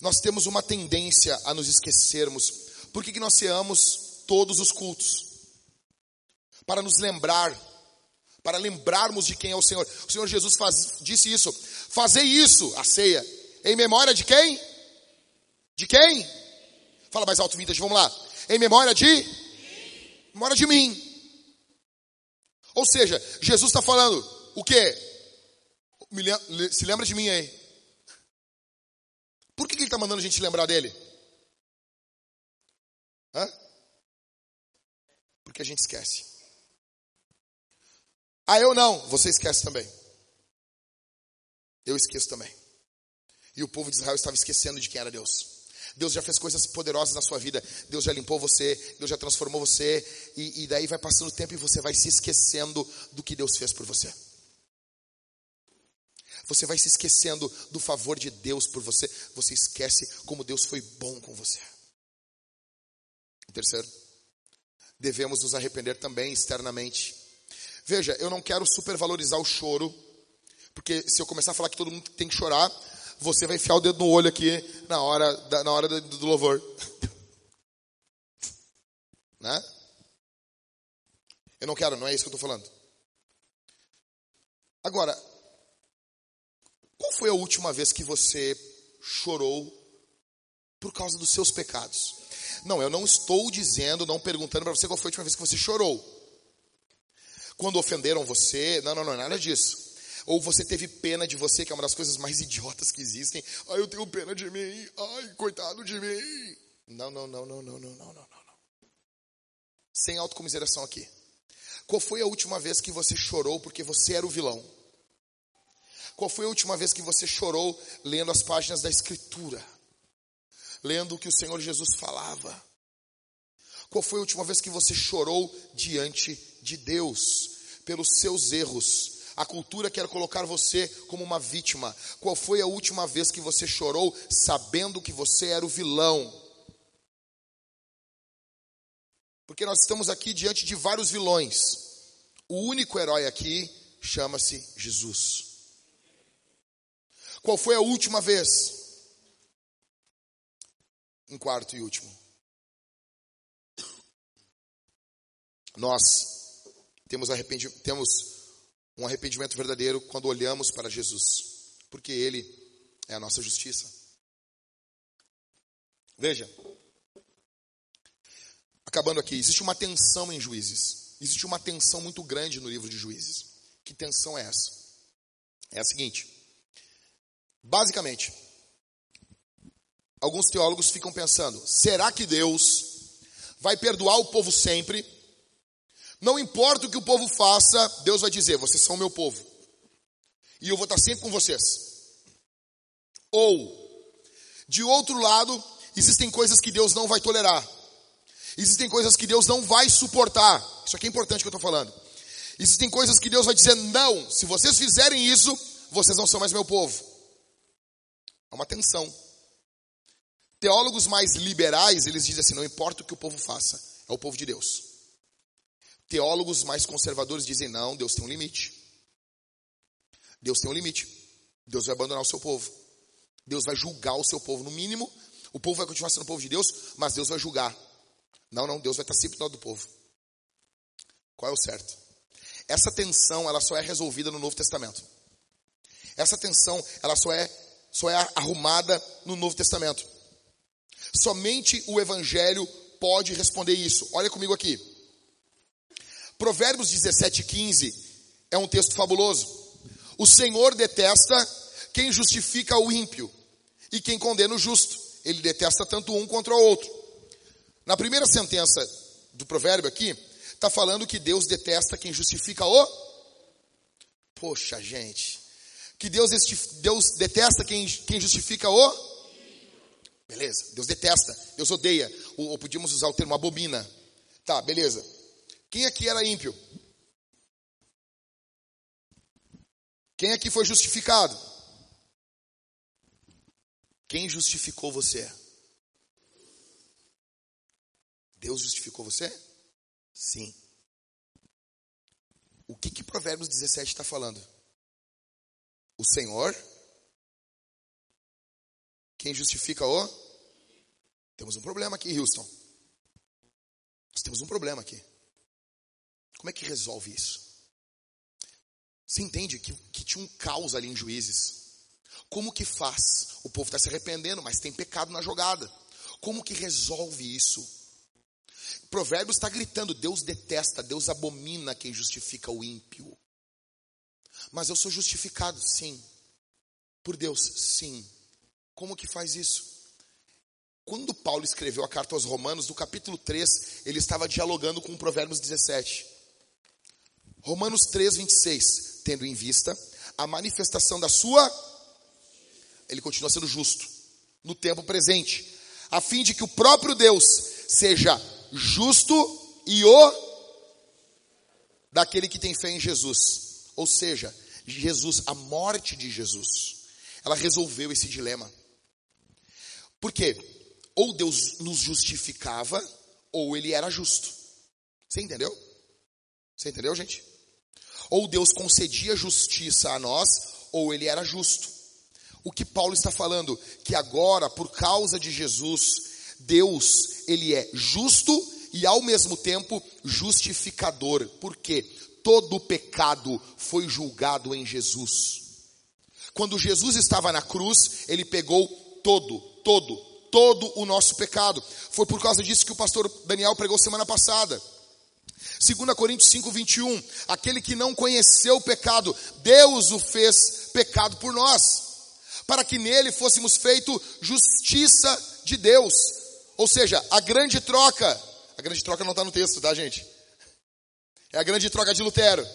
[SPEAKER 1] Nós temos uma tendência a nos esquecermos. Por que, que nós ceamos todos os cultos? Para nos lembrar, para lembrarmos de quem é o Senhor. O Senhor Jesus faz, disse isso. Fazei isso, a ceia, em memória de quem? De quem? Fala mais alto, Vintage, vamos lá. Em memória de? Memória de mim. Ou seja, Jesus está falando o se lembra de mim aí. Por que, que ele está mandando a gente lembrar dele? Hã? Porque a gente esquece. Ah, eu não. Você esquece também. Eu esqueço também. E o povo de Israel estava esquecendo de quem era Deus. Deus já fez coisas poderosas na sua vida. Deus já limpou você. Deus já transformou você. E, e daí vai passando o tempo e você vai se esquecendo do que Deus fez por você. Você vai se esquecendo do favor de Deus por você. Você esquece como Deus foi bom com você. terceiro, devemos nos arrepender também externamente. Veja, eu não quero supervalorizar o choro, porque se eu começar a falar que todo mundo tem que chorar, você vai enfiar o dedo no olho aqui na hora, da, na hora do, do louvor. né? Eu não quero, não é isso que eu estou falando. Agora, qual foi a última vez que você chorou por causa dos seus pecados? Não, eu não estou dizendo, não perguntando para você qual foi a última vez que você chorou. Quando ofenderam você, não, não, não, nada disso. Ou você teve pena de você, que é uma das coisas mais idiotas que existem. Ai, eu tenho pena de mim. Ai, coitado de mim. Não, não, não, não, não, não, não, não, não. Sem autocomiseração aqui. Qual foi a última vez que você chorou porque você era o vilão? Qual foi a última vez que você chorou lendo as páginas da Escritura? Lendo o que o Senhor Jesus falava? Qual foi a última vez que você chorou diante de Deus pelos seus erros? A cultura quer colocar você como uma vítima. Qual foi a última vez que você chorou sabendo que você era o vilão? Porque nós estamos aqui diante de vários vilões. O único herói aqui chama-se Jesus. Qual foi a última vez? Em quarto e último. Nós temos, temos um arrependimento verdadeiro quando olhamos para Jesus, porque Ele é a nossa justiça. Veja, acabando aqui, existe uma tensão em juízes. Existe uma tensão muito grande no livro de juízes. Que tensão é essa? É a seguinte: Basicamente, alguns teólogos ficam pensando: será que Deus vai perdoar o povo sempre? Não importa o que o povo faça, Deus vai dizer: vocês são meu povo, e eu vou estar sempre com vocês. Ou, de outro lado, existem coisas que Deus não vai tolerar, existem coisas que Deus não vai suportar. Isso aqui é importante que eu estou falando. Existem coisas que Deus vai dizer: não, se vocês fizerem isso, vocês não são mais meu povo. É uma tensão. Teólogos mais liberais, eles dizem assim: não importa o que o povo faça, é o povo de Deus. Teólogos mais conservadores dizem: não, Deus tem um limite. Deus tem um limite. Deus vai abandonar o seu povo. Deus vai julgar o seu povo. No mínimo, o povo vai continuar sendo povo de Deus, mas Deus vai julgar. Não, não, Deus vai estar sempre do lado do povo. Qual é o certo? essa tensão ela só é resolvida no Novo Testamento. Essa tensão ela só é só é arrumada no Novo Testamento. Somente o Evangelho pode responder isso. Olha comigo aqui. Provérbios 17, 15 é um texto fabuloso. O Senhor detesta quem justifica o ímpio e quem condena o justo. Ele detesta tanto um contra o outro. Na primeira sentença do provérbio aqui, está falando que Deus detesta quem justifica o. Poxa, gente. Que Deus, Deus detesta quem, quem justifica o. Beleza, Deus detesta, Deus odeia. Ou, ou podíamos usar o termo abomina. Tá, beleza. Quem aqui era ímpio? Quem aqui foi justificado? Quem justificou você? Deus justificou você? Sim. O que que Provérbios 17 está falando? O Senhor? Quem justifica o? Temos um problema aqui, Houston. Nós temos um problema aqui. Como é que resolve isso? Você entende que, que tinha um caos ali em juízes. Como que faz? O povo está se arrependendo, mas tem pecado na jogada. Como que resolve isso? Provérbios está gritando: Deus detesta, Deus abomina quem justifica o ímpio. Mas eu sou justificado, sim. Por Deus, sim. Como que faz isso? Quando Paulo escreveu a carta aos Romanos, no capítulo 3, ele estava dialogando com Provérbios 17. Romanos 3, 26. Tendo em vista a manifestação da sua, ele continua sendo justo, no tempo presente, a fim de que o próprio Deus seja justo e o daquele que tem fé em Jesus. Ou seja, Jesus, a morte de Jesus, ela resolveu esse dilema. Por quê? Ou Deus nos justificava, ou ele era justo. Você entendeu? Você entendeu, gente? Ou Deus concedia justiça a nós, ou ele era justo. O que Paulo está falando? Que agora, por causa de Jesus, Deus, ele é justo e ao mesmo tempo justificador. Porque todo pecado foi julgado em Jesus. Quando Jesus estava na cruz, ele pegou todo, todo, todo o nosso pecado. Foi por causa disso que o pastor Daniel pregou semana passada. 2 Coríntios 5, 21. Aquele que não conheceu o pecado, Deus o fez pecado por nós, para que nele fôssemos feito justiça de Deus. Ou seja, a grande troca. A grande troca não está no texto, tá, gente? É a grande troca de Lutero.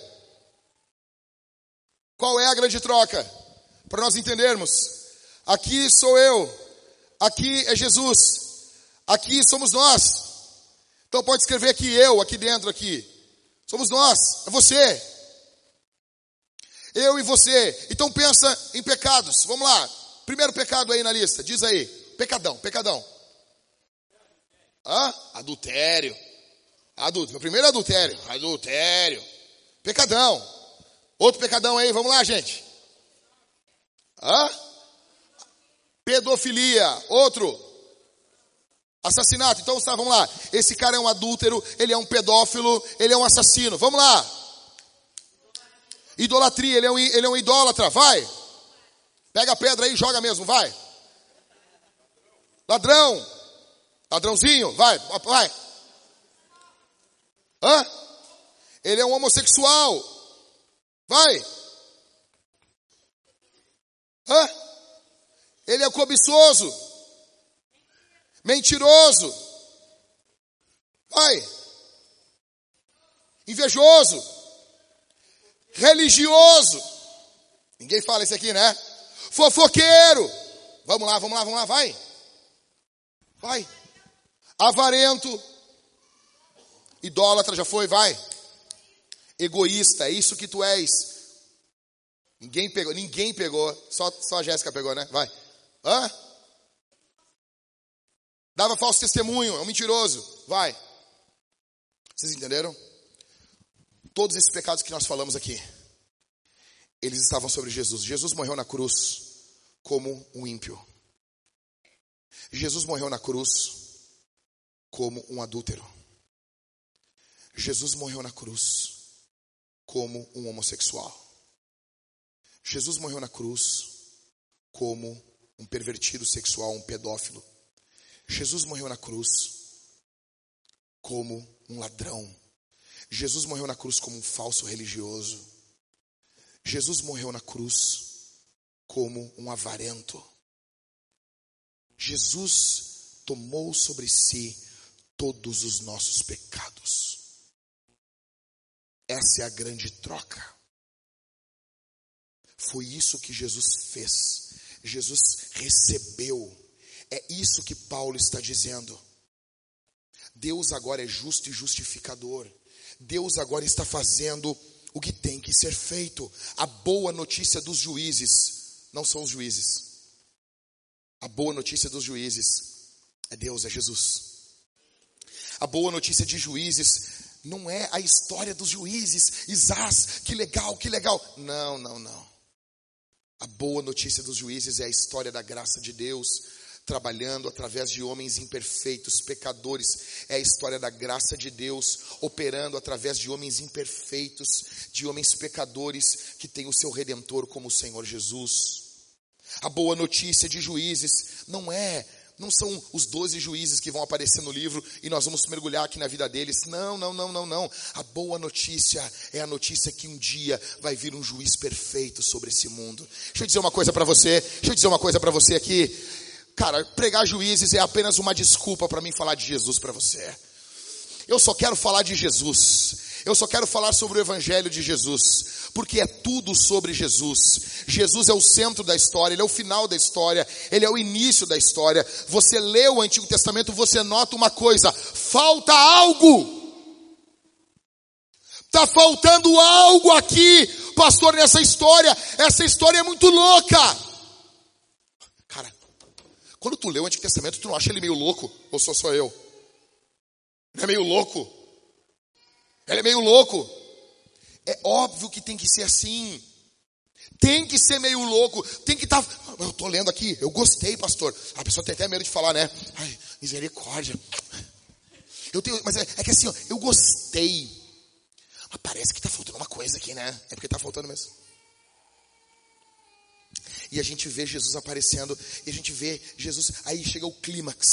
[SPEAKER 1] Qual é a grande troca? Para nós entendermos. Aqui sou eu. Aqui é Jesus. Aqui somos nós. Então pode escrever aqui eu, aqui dentro, aqui. Somos nós, é você. Eu e você. Então pensa em pecados. Vamos lá. Primeiro pecado aí na lista. Diz aí. Pecadão, pecadão. Hã? Adultério. Adulto. Primeiro adultério. Adultério. Pecadão. Outro pecadão aí. Vamos lá, gente. Hã? Pedofilia. Outro. Assassinato. Então, tá, vamos lá. Esse cara é um adúltero, ele é um pedófilo, ele é um assassino. Vamos lá. Idolatria, ele é um, ele é um idólatra. Vai. Pega a pedra aí e joga mesmo, vai. Ladrão. Ladrãozinho, vai, vai. Hã? Ele é um homossexual. Vai. Hã? Ele é cobiçoso mentiroso, vai, invejoso, religioso, ninguém fala isso aqui, né? Fofoqueiro, vamos lá, vamos lá, vamos lá, vai, vai, avarento, idólatra já foi, vai, egoísta, é isso que tu és. Ninguém pegou, ninguém pegou, só, só a Jéssica pegou, né? Vai. Hã? Dava falso testemunho, é um mentiroso. Vai. Vocês entenderam? Todos esses pecados que nós falamos aqui, eles estavam sobre Jesus. Jesus morreu na cruz como um ímpio. Jesus morreu na cruz como um adúltero. Jesus morreu na cruz como um homossexual. Jesus morreu na cruz como um pervertido sexual, um pedófilo. Jesus morreu na cruz como um ladrão. Jesus morreu na cruz como um falso religioso. Jesus morreu na cruz como um avarento. Jesus tomou sobre si todos os nossos pecados. Essa é a grande troca. Foi isso que Jesus fez. Jesus recebeu. É isso que Paulo está dizendo. Deus agora é justo e justificador. Deus agora está fazendo o que tem que ser feito. A boa notícia dos juízes não são os juízes. A boa notícia dos juízes é Deus, é Jesus. A boa notícia de juízes não é a história dos juízes, Isás, que legal, que legal. Não, não, não. A boa notícia dos juízes é a história da graça de Deus, trabalhando através de homens imperfeitos, pecadores. É a história da graça de Deus, operando através de homens imperfeitos, de homens pecadores, que têm o seu redentor como o Senhor Jesus. A boa notícia de juízes não é não são os doze juízes que vão aparecer no livro e nós vamos mergulhar aqui na vida deles. Não, não, não, não, não. A boa notícia é a notícia que um dia vai vir um juiz perfeito sobre esse mundo. Deixa eu dizer uma coisa para você. Deixa eu dizer uma coisa para você aqui. Cara, pregar juízes é apenas uma desculpa para mim falar de Jesus para você. Eu só quero falar de Jesus. Eu só quero falar sobre o Evangelho de Jesus, porque é tudo sobre Jesus. Jesus é o centro da história, Ele é o final da história, Ele é o início da história. Você lê o Antigo Testamento, você nota uma coisa: falta algo. Está faltando algo aqui, pastor, nessa história. Essa história é muito louca. Cara, quando tu lê o Antigo Testamento, tu não acha ele meio louco? Ou só sou eu? Não é meio louco? Ele é meio louco. É óbvio que tem que ser assim. Tem que ser meio louco. Tem que estar. Tá... Eu estou lendo aqui. Eu gostei, pastor. A pessoa tem até medo de falar, né? Ai, misericórdia. Eu tenho, mas é, é que assim, ó, eu gostei. Mas parece que está faltando uma coisa aqui, né? É porque está faltando mesmo. E a gente vê Jesus aparecendo, e a gente vê Jesus, aí chega o clímax,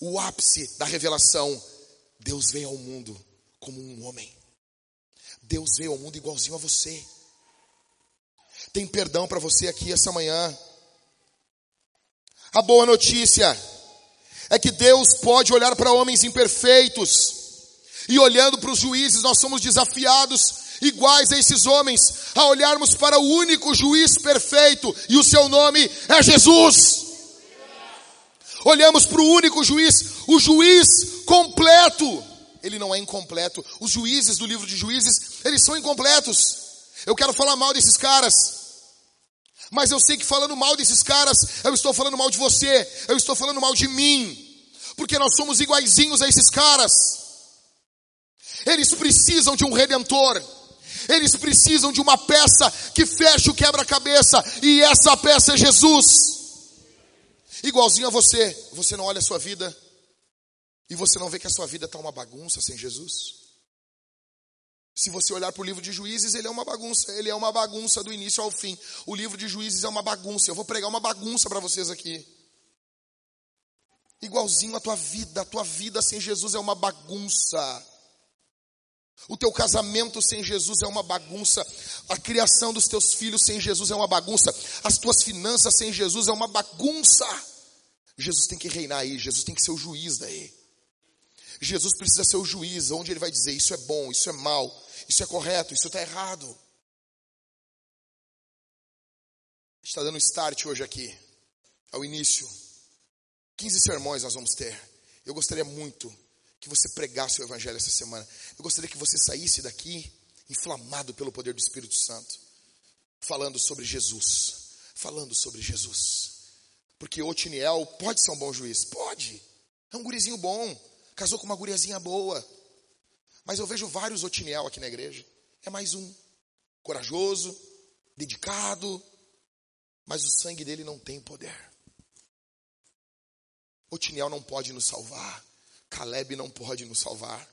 [SPEAKER 1] o ápice da revelação. Deus vem ao mundo como um homem. Deus veio ao mundo igualzinho a você. Tem perdão para você aqui essa manhã. A boa notícia é que Deus pode olhar para homens imperfeitos, e olhando para os juízes, nós somos desafiados, iguais a esses homens, a olharmos para o único juiz perfeito, e o seu nome é Jesus. Olhamos para o único juiz, o juiz completo, ele não é incompleto. Os juízes do livro de juízes, eles são incompletos. Eu quero falar mal desses caras. Mas eu sei que falando mal desses caras, eu estou falando mal de você, eu estou falando mal de mim. Porque nós somos iguaizinhos a esses caras. Eles precisam de um redentor. Eles precisam de uma peça que feche o quebra-cabeça. E essa peça é Jesus. Igualzinho a você. Você não olha a sua vida e você não vê que a sua vida está uma bagunça sem Jesus? Se você olhar para o livro de Juízes, ele é uma bagunça. Ele é uma bagunça do início ao fim. O livro de Juízes é uma bagunça. Eu vou pregar uma bagunça para vocês aqui. Igualzinho a tua vida. A tua vida sem Jesus é uma bagunça. O teu casamento sem Jesus é uma bagunça. A criação dos teus filhos sem Jesus é uma bagunça. As tuas finanças sem Jesus é uma bagunça. Jesus tem que reinar aí. Jesus tem que ser o juiz daí. Jesus precisa ser o juiz, onde ele vai dizer isso é bom, isso é mal, isso é correto, isso está errado. está dando start hoje aqui, ao início. 15 sermões nós vamos ter. Eu gostaria muito que você pregasse o Evangelho essa semana. Eu gostaria que você saísse daqui inflamado pelo poder do Espírito Santo, falando sobre Jesus. Falando sobre Jesus. Porque Otiniel pode ser um bom juiz? Pode. É um gurizinho bom casou com uma guriazinha boa. Mas eu vejo vários Otiniel aqui na igreja. É mais um. Corajoso, dedicado, mas o sangue dele não tem poder. Otiniel não pode nos salvar. Caleb não pode nos salvar.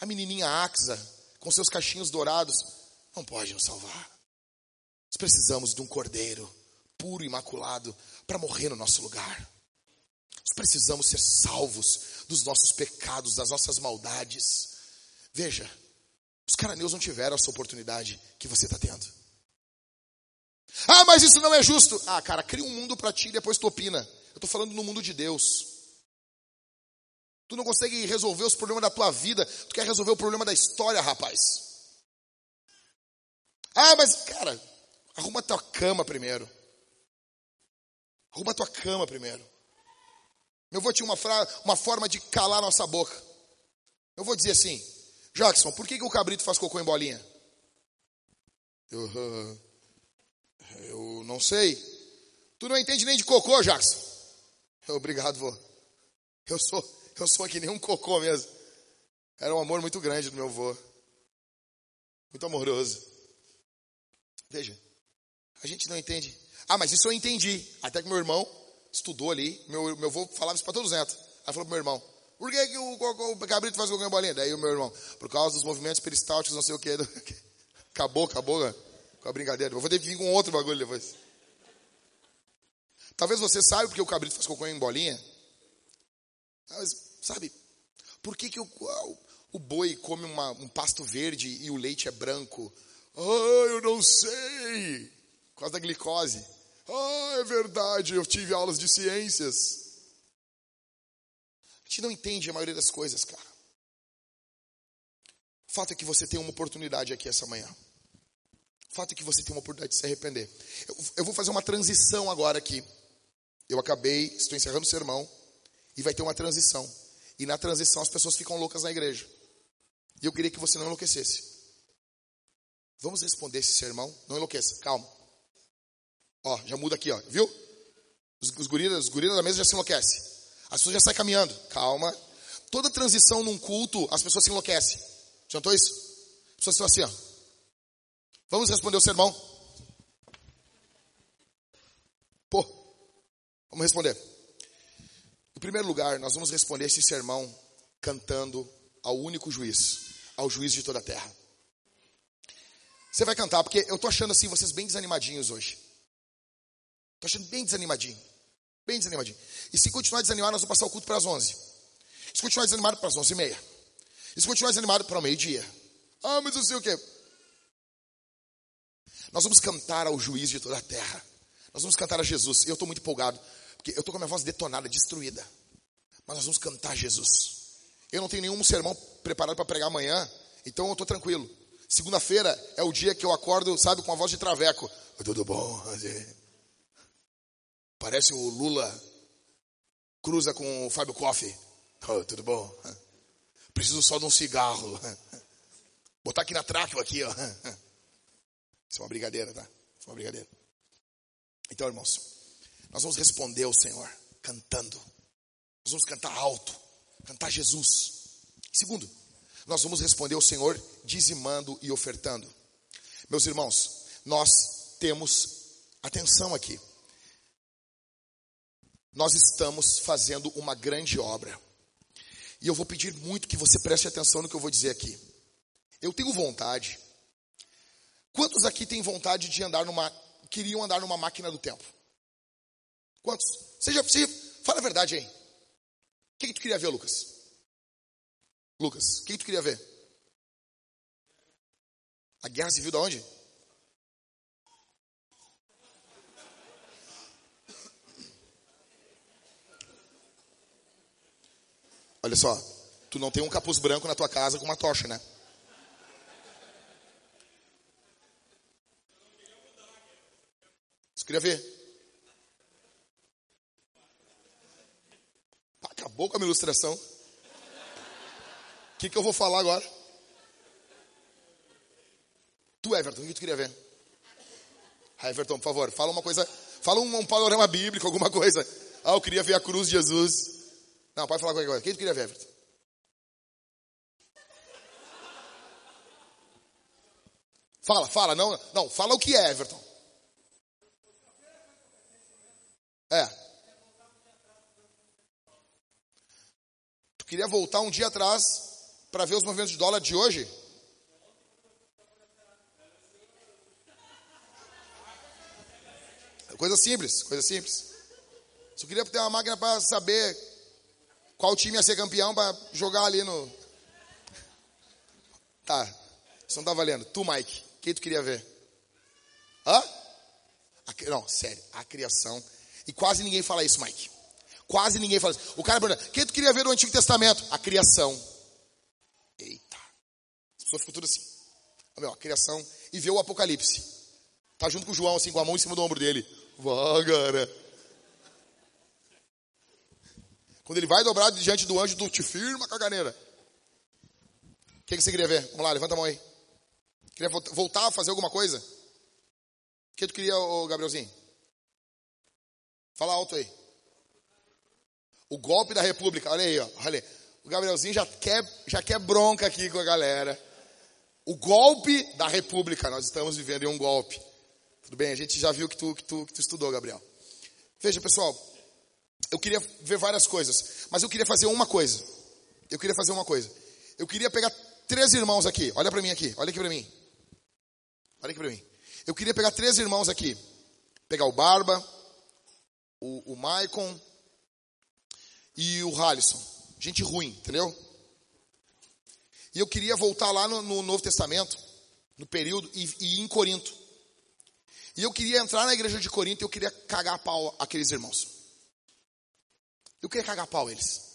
[SPEAKER 1] A menininha Axa, com seus cachinhos dourados, não pode nos salvar. Nós precisamos de um cordeiro puro e imaculado para morrer no nosso lugar. Nós precisamos ser salvos dos nossos pecados, das nossas maldades. Veja, os cananeus não tiveram essa oportunidade que você está tendo. Ah, mas isso não é justo. Ah, cara, cria um mundo para ti e depois tu opina. Eu estou falando no mundo de Deus. Tu não consegue resolver os problemas da tua vida, tu quer resolver o problema da história, rapaz. Ah, mas, cara, arruma tua cama primeiro. Arruma tua cama primeiro. Meu avô tinha uma, uma forma de calar nossa boca. Eu vou dizer assim, Jackson, por que, que o cabrito faz cocô em bolinha? Eu, eu não sei. Tu não entende nem de cocô, Jackson. Obrigado, vô. Eu sou, eu sou aqui nem um cocô mesmo. Era um amor muito grande do meu avô. Muito amoroso. Veja, a gente não entende. Ah, mas isso eu entendi. Até que meu irmão estudou ali. Meu, meu avô falava isso para todos os netos. Aí falou pro meu irmão, por que, que o, o, o cabrito faz cocô em bolinha? Daí o meu irmão, por causa dos movimentos peristálticos, não sei o que. Acabou, acabou né? com a brincadeira. Vou ter que vir com outro bagulho depois. Talvez você saiba porque o cabrito faz cocô em bolinha. Mas, sabe, por que, que o, o boi come uma, um pasto verde e o leite é branco? Ah, eu não sei. Por causa da glicose. Ah, é verdade, eu tive aulas de ciências. A gente não entende a maioria das coisas, cara. O fato é que você tem uma oportunidade aqui essa manhã. O fato é que você tem uma oportunidade de se arrepender. Eu, eu vou fazer uma transição agora aqui. Eu acabei, estou encerrando o sermão, e vai ter uma transição. E na transição as pessoas ficam loucas na igreja. E eu queria que você não enlouquecesse. Vamos responder esse sermão? Não enlouqueça, calma. Ó, já muda aqui, ó, viu? Os, os gorilas, os gorilas da mesa já se enlouquecem. As pessoas já saem caminhando. Calma. Toda transição num culto, as pessoas se enlouquecem. Já notou isso? As pessoas estão assim, ó. Vamos responder o sermão? Pô, vamos responder. Em primeiro lugar, nós vamos responder esse sermão cantando ao único juiz, ao juiz de toda a terra. Você vai cantar, porque eu tô achando assim vocês bem desanimadinhos hoje. Tô achando bem desanimadinho. Bem desanimadinho. E se continuar desanimado, nós vamos passar o culto para as 11. Se continuar desanimado, para as 11 e meia. E se continuar desanimado, para o meio-dia. Ah, mas eu sei o quê? Nós vamos cantar ao juiz de toda a terra. Nós vamos cantar a Jesus. Eu estou muito empolgado, porque eu estou com a minha voz detonada, destruída. Mas nós vamos cantar a Jesus. Eu não tenho nenhum sermão preparado para pregar amanhã, então eu estou tranquilo. Segunda-feira é o dia que eu acordo, sabe, com a voz de traveco. Tudo bom? Parece o Lula cruza com o Fábio Koff. Oh, tudo bom? Preciso só de um cigarro. Botar aqui na tráqueo aqui, ó. Isso é uma brigadeira, tá? Isso é uma brigadeira. Então, irmãos, nós vamos responder ao Senhor cantando. Nós vamos cantar alto, cantar Jesus. Segundo, nós vamos responder ao Senhor dizimando e ofertando. Meus irmãos, nós temos atenção aqui nós estamos fazendo uma grande obra. E eu vou pedir muito que você preste atenção no que eu vou dizer aqui. Eu tenho vontade. Quantos aqui têm vontade de andar numa. queriam andar numa máquina do tempo? Quantos? Seja, seja fala a verdade aí. O que, que tu queria ver, Lucas? Lucas, o que, que tu queria ver? A guerra civil da onde? Olha só, tu não tem um capuz branco na tua casa com uma tocha, né? Você queria ver? Acabou com a minha ilustração. O que, que eu vou falar agora? Tu, Everton, o que tu queria ver? Ah, Everton, por favor, fala uma coisa. Fala um, um panorama bíblico, alguma coisa. Ah, eu queria ver a cruz de Jesus. Não, pode falar qualquer coisa. Quem tu queria ver, Everton? Fala, fala, não, não, fala o que é, Everton. É. Tu queria voltar um dia atrás para ver os movimentos de dólar de hoje? Coisa simples, coisa simples. Só queria ter uma máquina para saber qual time ia ser campeão para jogar ali no. Tá, isso não tá valendo. Tu, Mike, quem tu queria ver? Hã? A, não, sério, a criação. E quase ninguém fala isso, Mike. Quase ninguém fala isso. O cara pergunta, quem tu queria ver no Antigo Testamento? A criação. Eita. As pessoas ficam tudo assim. Meu, a criação. E vê o Apocalipse. Tá junto com o João, assim, com a mão em cima do ombro dele. Vá, cara. Quando ele vai dobrado diante do anjo, tu te firma, caganeira. O que, que você queria ver? Vamos lá, levanta a mão aí. Queria voltar a fazer alguma coisa? O que tu queria, Gabrielzinho? Fala alto aí. O golpe da República. Olha aí, ó. Olha aí. O Gabrielzinho já quer, já quer bronca aqui com a galera. O golpe da República. Nós estamos vivendo em um golpe. Tudo bem? A gente já viu que tu, que tu, que tu estudou, Gabriel. Veja, pessoal. Eu queria ver várias coisas. Mas eu queria fazer uma coisa. Eu queria fazer uma coisa. Eu queria pegar três irmãos aqui. Olha para mim aqui. Olha aqui para mim. Olha aqui para mim. Eu queria pegar três irmãos aqui. Pegar o Barba, o, o Maicon e o Halisson. Gente ruim, entendeu? E eu queria voltar lá no, no Novo Testamento, no período, e, e ir em Corinto. E eu queria entrar na igreja de Corinto e eu queria cagar a pau aqueles irmãos. Eu queria cagar pau eles.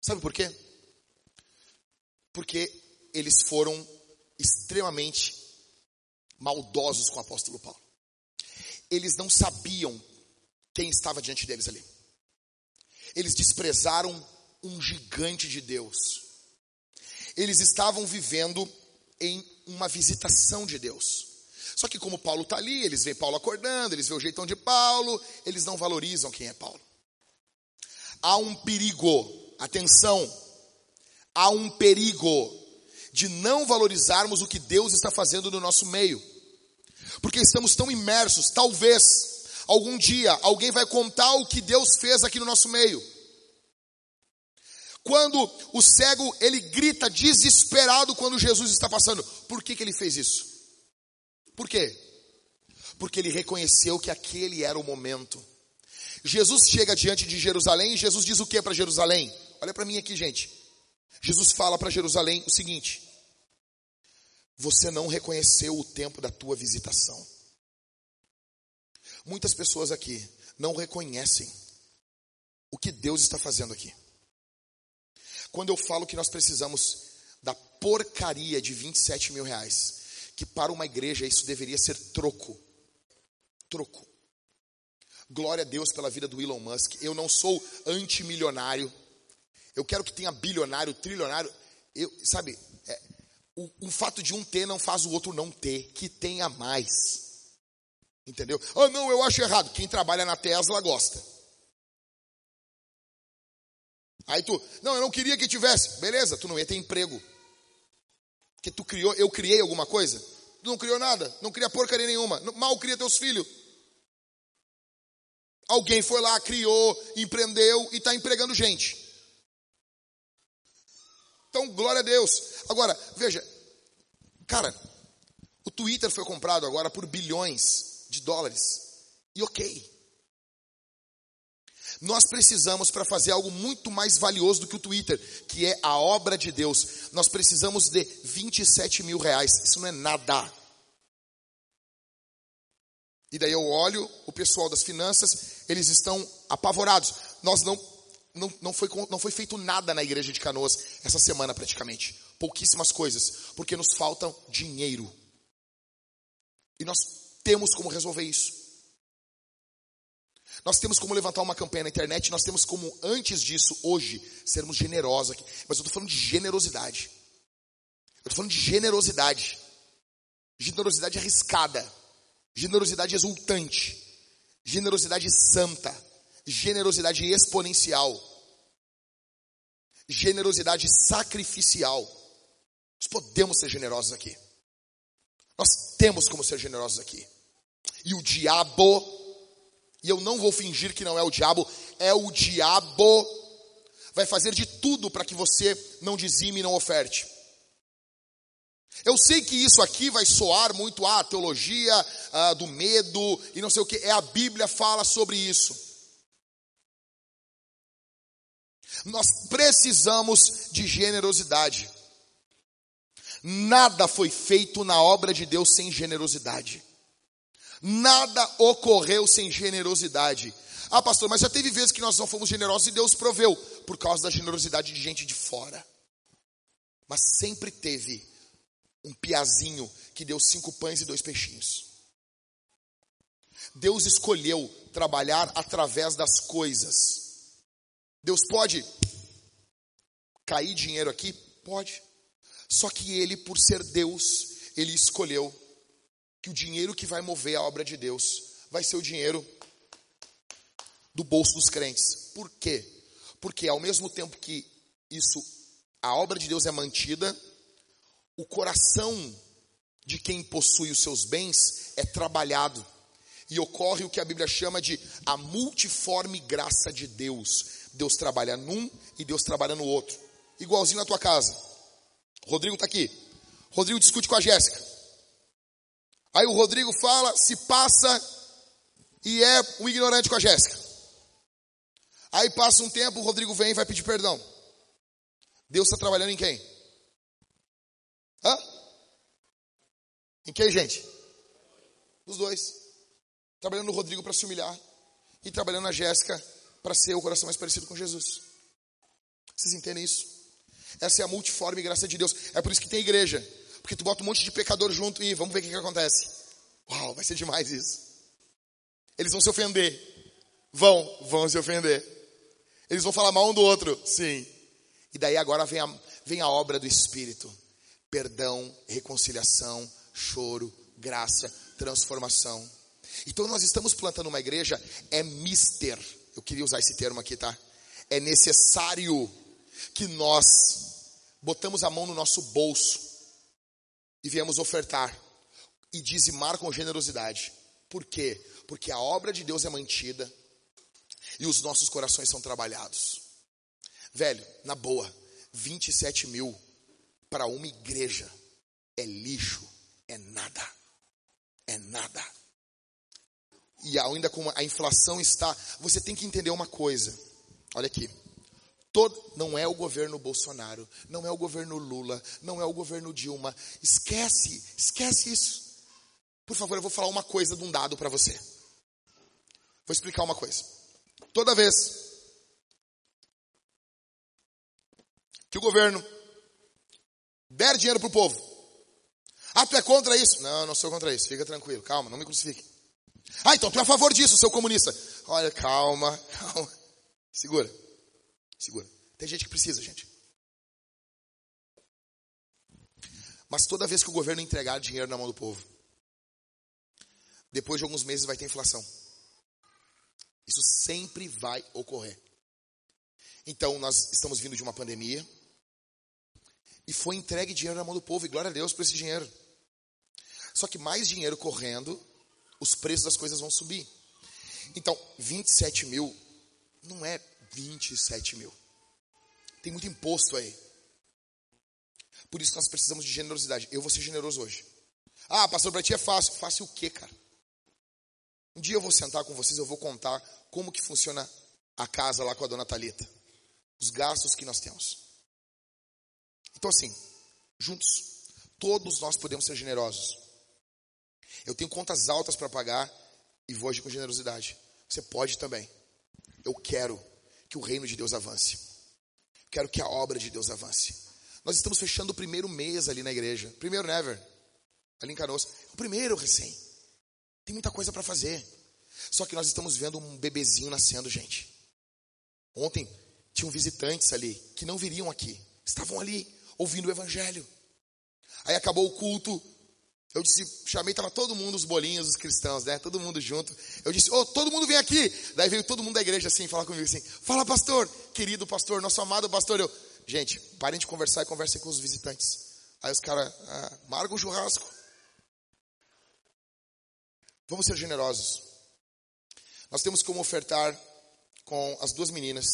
[SPEAKER 1] Sabe por quê? Porque eles foram extremamente maldosos com o apóstolo Paulo. Eles não sabiam quem estava diante deles ali. Eles desprezaram um gigante de Deus. Eles estavam vivendo em uma visitação de Deus. Só que como Paulo está ali, eles veem Paulo acordando, eles veem o jeitão de Paulo, eles não valorizam quem é Paulo. Há um perigo, atenção, há um perigo de não valorizarmos o que Deus está fazendo no nosso meio. Porque estamos tão imersos, talvez, Algum dia alguém vai contar o que Deus fez aqui no nosso meio. Quando o cego ele grita desesperado quando Jesus está passando, por que, que ele fez isso? Por quê? Porque ele reconheceu que aquele era o momento. Jesus chega diante de Jerusalém e Jesus diz o que para Jerusalém? Olha para mim aqui, gente. Jesus fala para Jerusalém o seguinte: Você não reconheceu o tempo da tua visitação. Muitas pessoas aqui não reconhecem o que Deus está fazendo aqui. Quando eu falo que nós precisamos da porcaria de 27 mil reais, que para uma igreja isso deveria ser troco. Troco. Glória a Deus pela vida do Elon Musk. Eu não sou antimilionário. Eu quero que tenha bilionário, trilionário. Eu, sabe, é, o, o fato de um ter não faz o outro não ter. Que tenha mais. Entendeu? Ah, não, eu acho errado. Quem trabalha na Tesla gosta. Aí tu, não, eu não queria que tivesse. Beleza, tu não ia ter emprego. Porque tu criou, eu criei alguma coisa? Tu não criou nada, não cria porcaria nenhuma. Mal cria teus filhos. Alguém foi lá, criou, empreendeu e está empregando gente. Então, glória a Deus. Agora, veja, cara, o Twitter foi comprado agora por bilhões de dólares. E ok. Nós precisamos, para fazer algo muito mais valioso do que o Twitter, que é a obra de Deus, nós precisamos de 27 mil reais. Isso não é nada. E daí eu olho o pessoal das finanças, eles estão apavorados. Nós não, não, não, foi, não foi feito nada na igreja de Canoas essa semana praticamente. Pouquíssimas coisas, porque nos falta dinheiro. E nós temos como resolver isso. Nós temos como levantar uma campanha na internet, nós temos como, antes disso, hoje, sermos generosos aqui. Mas eu estou falando de generosidade. Eu estou falando de generosidade. Generosidade arriscada. Generosidade exultante. Generosidade santa. Generosidade exponencial. Generosidade sacrificial. Nós podemos ser generosos aqui. Nós temos como ser generosos aqui. E o diabo, e eu não vou fingir que não é o diabo, é o diabo, vai fazer de tudo para que você não dizime e não oferte. Eu sei que isso aqui vai soar muito a ah, teologia do medo e não sei o que. É a Bíblia fala sobre isso. Nós precisamos de generosidade. Nada foi feito na obra de Deus sem generosidade. Nada ocorreu sem generosidade. Ah, pastor, mas já teve vezes que nós não fomos generosos e Deus proveu por causa da generosidade de gente de fora. Mas sempre teve um piazinho que deu cinco pães e dois peixinhos. Deus escolheu trabalhar através das coisas. Deus pode cair dinheiro aqui? Pode. Só que ele, por ser Deus, ele escolheu que o dinheiro que vai mover a obra de Deus vai ser o dinheiro do bolso dos crentes. Por quê? Porque ao mesmo tempo que isso, a obra de Deus é mantida, o coração de quem possui os seus bens é trabalhado. E ocorre o que a Bíblia chama de a multiforme graça de Deus. Deus trabalha num e Deus trabalha no outro. Igualzinho na tua casa. Rodrigo está aqui. Rodrigo discute com a Jéssica. Aí o Rodrigo fala, se passa e é um ignorante com a Jéssica. Aí passa um tempo, o Rodrigo vem e vai pedir perdão. Deus está trabalhando em quem? Hã? Em quem, gente? Os dois. Trabalhando no Rodrigo para se humilhar e trabalhando na Jéssica para ser o coração mais parecido com Jesus. Vocês entendem isso? Essa é a multiforme graça de Deus. É por isso que tem igreja. Porque tu bota um monte de pecador junto e vamos ver o que, que acontece. Uau, vai ser demais isso. Eles vão se ofender. Vão, vão se ofender. Eles vão falar mal um do outro. Sim. E daí agora vem a, vem a obra do Espírito: perdão, reconciliação, choro, graça, transformação. Então nós estamos plantando uma igreja, é mister. Eu queria usar esse termo aqui, tá? É necessário que nós botamos a mão no nosso bolso e viemos ofertar e dizimar com generosidade. Por quê? Porque a obra de Deus é mantida e os nossos corações são trabalhados. Velho, na boa, 27 mil para uma igreja é lixo, é nada, é nada. E ainda como a inflação está, você tem que entender uma coisa. Olha aqui. Todo, não é o governo Bolsonaro, não é o governo Lula, não é o governo Dilma. Esquece, esquece isso. Por favor, eu vou falar uma coisa de um dado para você. Vou explicar uma coisa. Toda vez que o governo der dinheiro para o povo, ah, tu é contra isso? Não, não sou contra isso. Fica tranquilo, calma, não me crucifique. Ah, então tu é a favor disso, seu comunista. Olha, calma, calma. Segura. Segura. Tem gente que precisa, gente. Mas toda vez que o governo entregar dinheiro na mão do povo, depois de alguns meses vai ter inflação. Isso sempre vai ocorrer. Então, nós estamos vindo de uma pandemia e foi entregue dinheiro na mão do povo, e glória a Deus por esse dinheiro. Só que mais dinheiro correndo, os preços das coisas vão subir. Então, 27 mil não é 27 mil. Tem muito imposto aí. Por isso nós precisamos de generosidade. Eu vou ser generoso hoje. Ah, pastor, para ti é fácil. Fácil o quê, cara? Um dia eu vou sentar com vocês, eu vou contar como que funciona a casa lá com a dona Talita. Os gastos que nós temos. Então assim, juntos, todos nós podemos ser generosos. Eu tenho contas altas para pagar e vou agir com generosidade. Você pode também. Eu quero que o reino de Deus avance. Quero que a obra de Deus avance. Nós estamos fechando o primeiro mês ali na igreja. Primeiro never. Ali em Canoas. O primeiro recém. Tem muita coisa para fazer. Só que nós estamos vendo um bebezinho nascendo, gente. Ontem tinham visitantes ali que não viriam aqui. Estavam ali ouvindo o evangelho. Aí acabou o culto, eu disse, chamei, estava todo mundo, os bolinhos, os cristãos, né? Todo mundo junto. Eu disse, oh, todo mundo vem aqui. Daí veio todo mundo da igreja assim, falar comigo assim, fala pastor, querido pastor, nosso amado pastor. Eu, gente, parem de conversar e conversem com os visitantes. Aí os caras, ah, um churrasco. Vamos ser generosos. Nós temos como ofertar com as duas meninas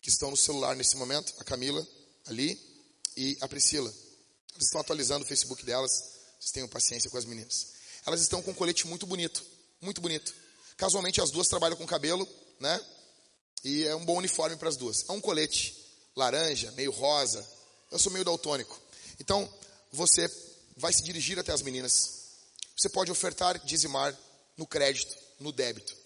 [SPEAKER 1] que estão no celular nesse momento, a Camila ali e a Priscila. Elas estão atualizando o Facebook delas. Vocês tenham paciência com as meninas. Elas estão com um colete muito bonito. Muito bonito. Casualmente as duas trabalham com cabelo, né? E é um bom uniforme para as duas. É um colete laranja, meio rosa. Eu sou meio daltônico. Então, você vai se dirigir até as meninas. Você pode ofertar, dizimar no crédito, no débito,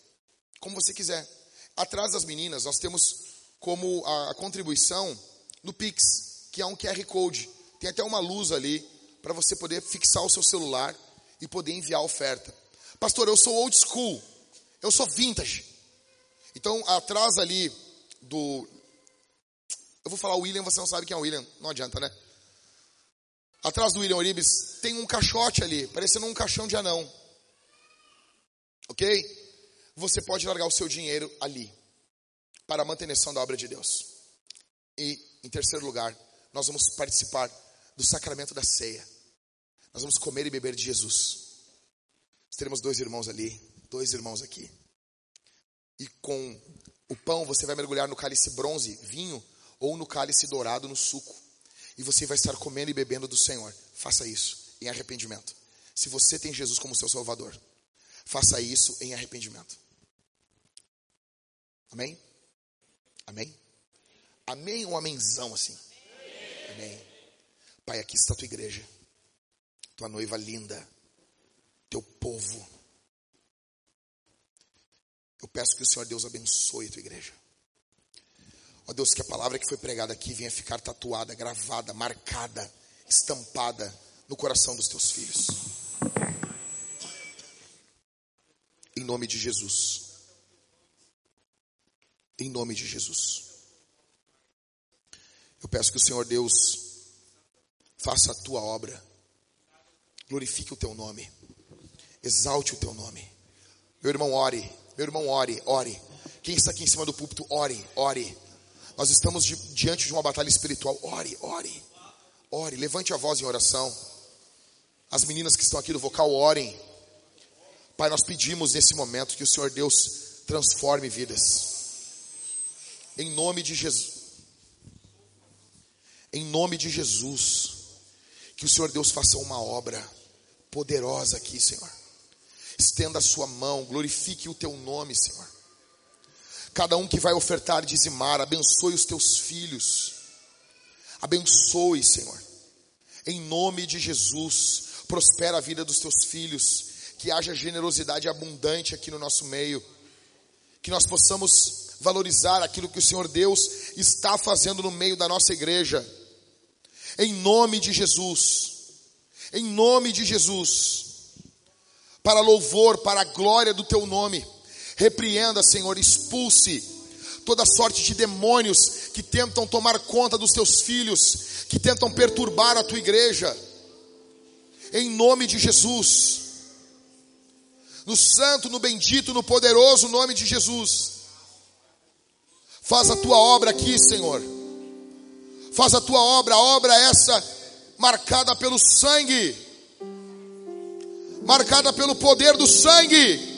[SPEAKER 1] como você quiser. Atrás das meninas, nós temos como a contribuição no Pix, que é um QR Code. Tem até uma luz ali para você poder fixar o seu celular e poder enviar a oferta. Pastor, eu sou old school. Eu sou vintage. Então, atrás ali do. Eu vou falar William, você não sabe quem é o William. Não adianta, né? Atrás do William Oribes tem um caixote ali, parecendo um caixão de anão. Ok? Você pode largar o seu dinheiro ali para a manutenção da obra de Deus. E, em terceiro lugar, nós vamos participar do sacramento da ceia. Nós vamos comer e beber de Jesus. Nós teremos dois irmãos ali, dois irmãos aqui. E com o pão você vai mergulhar no cálice bronze, vinho, ou no cálice dourado, no suco. E você vai estar comendo e bebendo do Senhor. Faça isso em arrependimento. Se você tem Jesus como seu Salvador, faça isso em arrependimento. Amém? Amém? Amém um amenzão assim? Amém. Pai, aqui está a tua igreja, tua noiva linda, teu povo. Eu peço que o Senhor Deus abençoe a tua igreja. Ó Deus, que a palavra que foi pregada aqui venha ficar tatuada, gravada, marcada, estampada no coração dos teus filhos. Em nome de Jesus. Em nome de Jesus. Eu peço que o Senhor Deus faça a tua obra, glorifique o teu nome, exalte o teu nome. Meu irmão, ore, meu irmão, ore, ore. Quem está aqui em cima do púlpito, ore, ore. Nós estamos di diante de uma batalha espiritual, ore, ore, ore. Levante a voz em oração. As meninas que estão aqui do vocal, orem. Pai, nós pedimos nesse momento que o Senhor Deus transforme vidas. Em nome de Jesus. Em nome de Jesus. Que o Senhor Deus faça uma obra poderosa aqui, Senhor. Estenda a sua mão, glorifique o teu nome, Senhor. Cada um que vai ofertar e dizimar, abençoe os teus filhos. Abençoe, Senhor. Em nome de Jesus, prospera a vida dos teus filhos. Que haja generosidade abundante aqui no nosso meio. Que nós possamos valorizar aquilo que o Senhor Deus está fazendo no meio da nossa igreja. Em nome de Jesus. Em nome de Jesus. Para louvor, para a glória do teu nome. Repreenda, Senhor, expulse toda sorte de demônios que tentam tomar conta dos teus filhos, que tentam perturbar a tua igreja. Em nome de Jesus. No santo, no bendito, no poderoso nome de Jesus. Faz a tua obra aqui, Senhor. Faz a tua obra, a obra essa marcada pelo sangue, marcada pelo poder do sangue.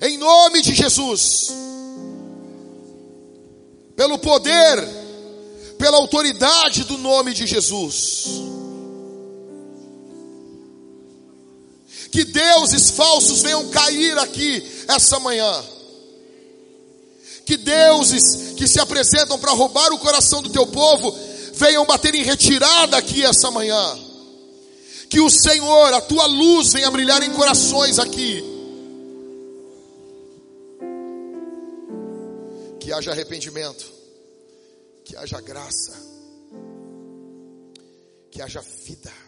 [SPEAKER 1] Em nome de Jesus. Pelo poder, pela autoridade do nome de Jesus. Que deuses falsos venham cair aqui essa manhã que deuses que se apresentam para roubar o coração do teu povo venham bater em retirada aqui essa manhã. Que o Senhor, a tua luz, venha brilhar em corações aqui. Que haja arrependimento, que haja graça, que haja vida.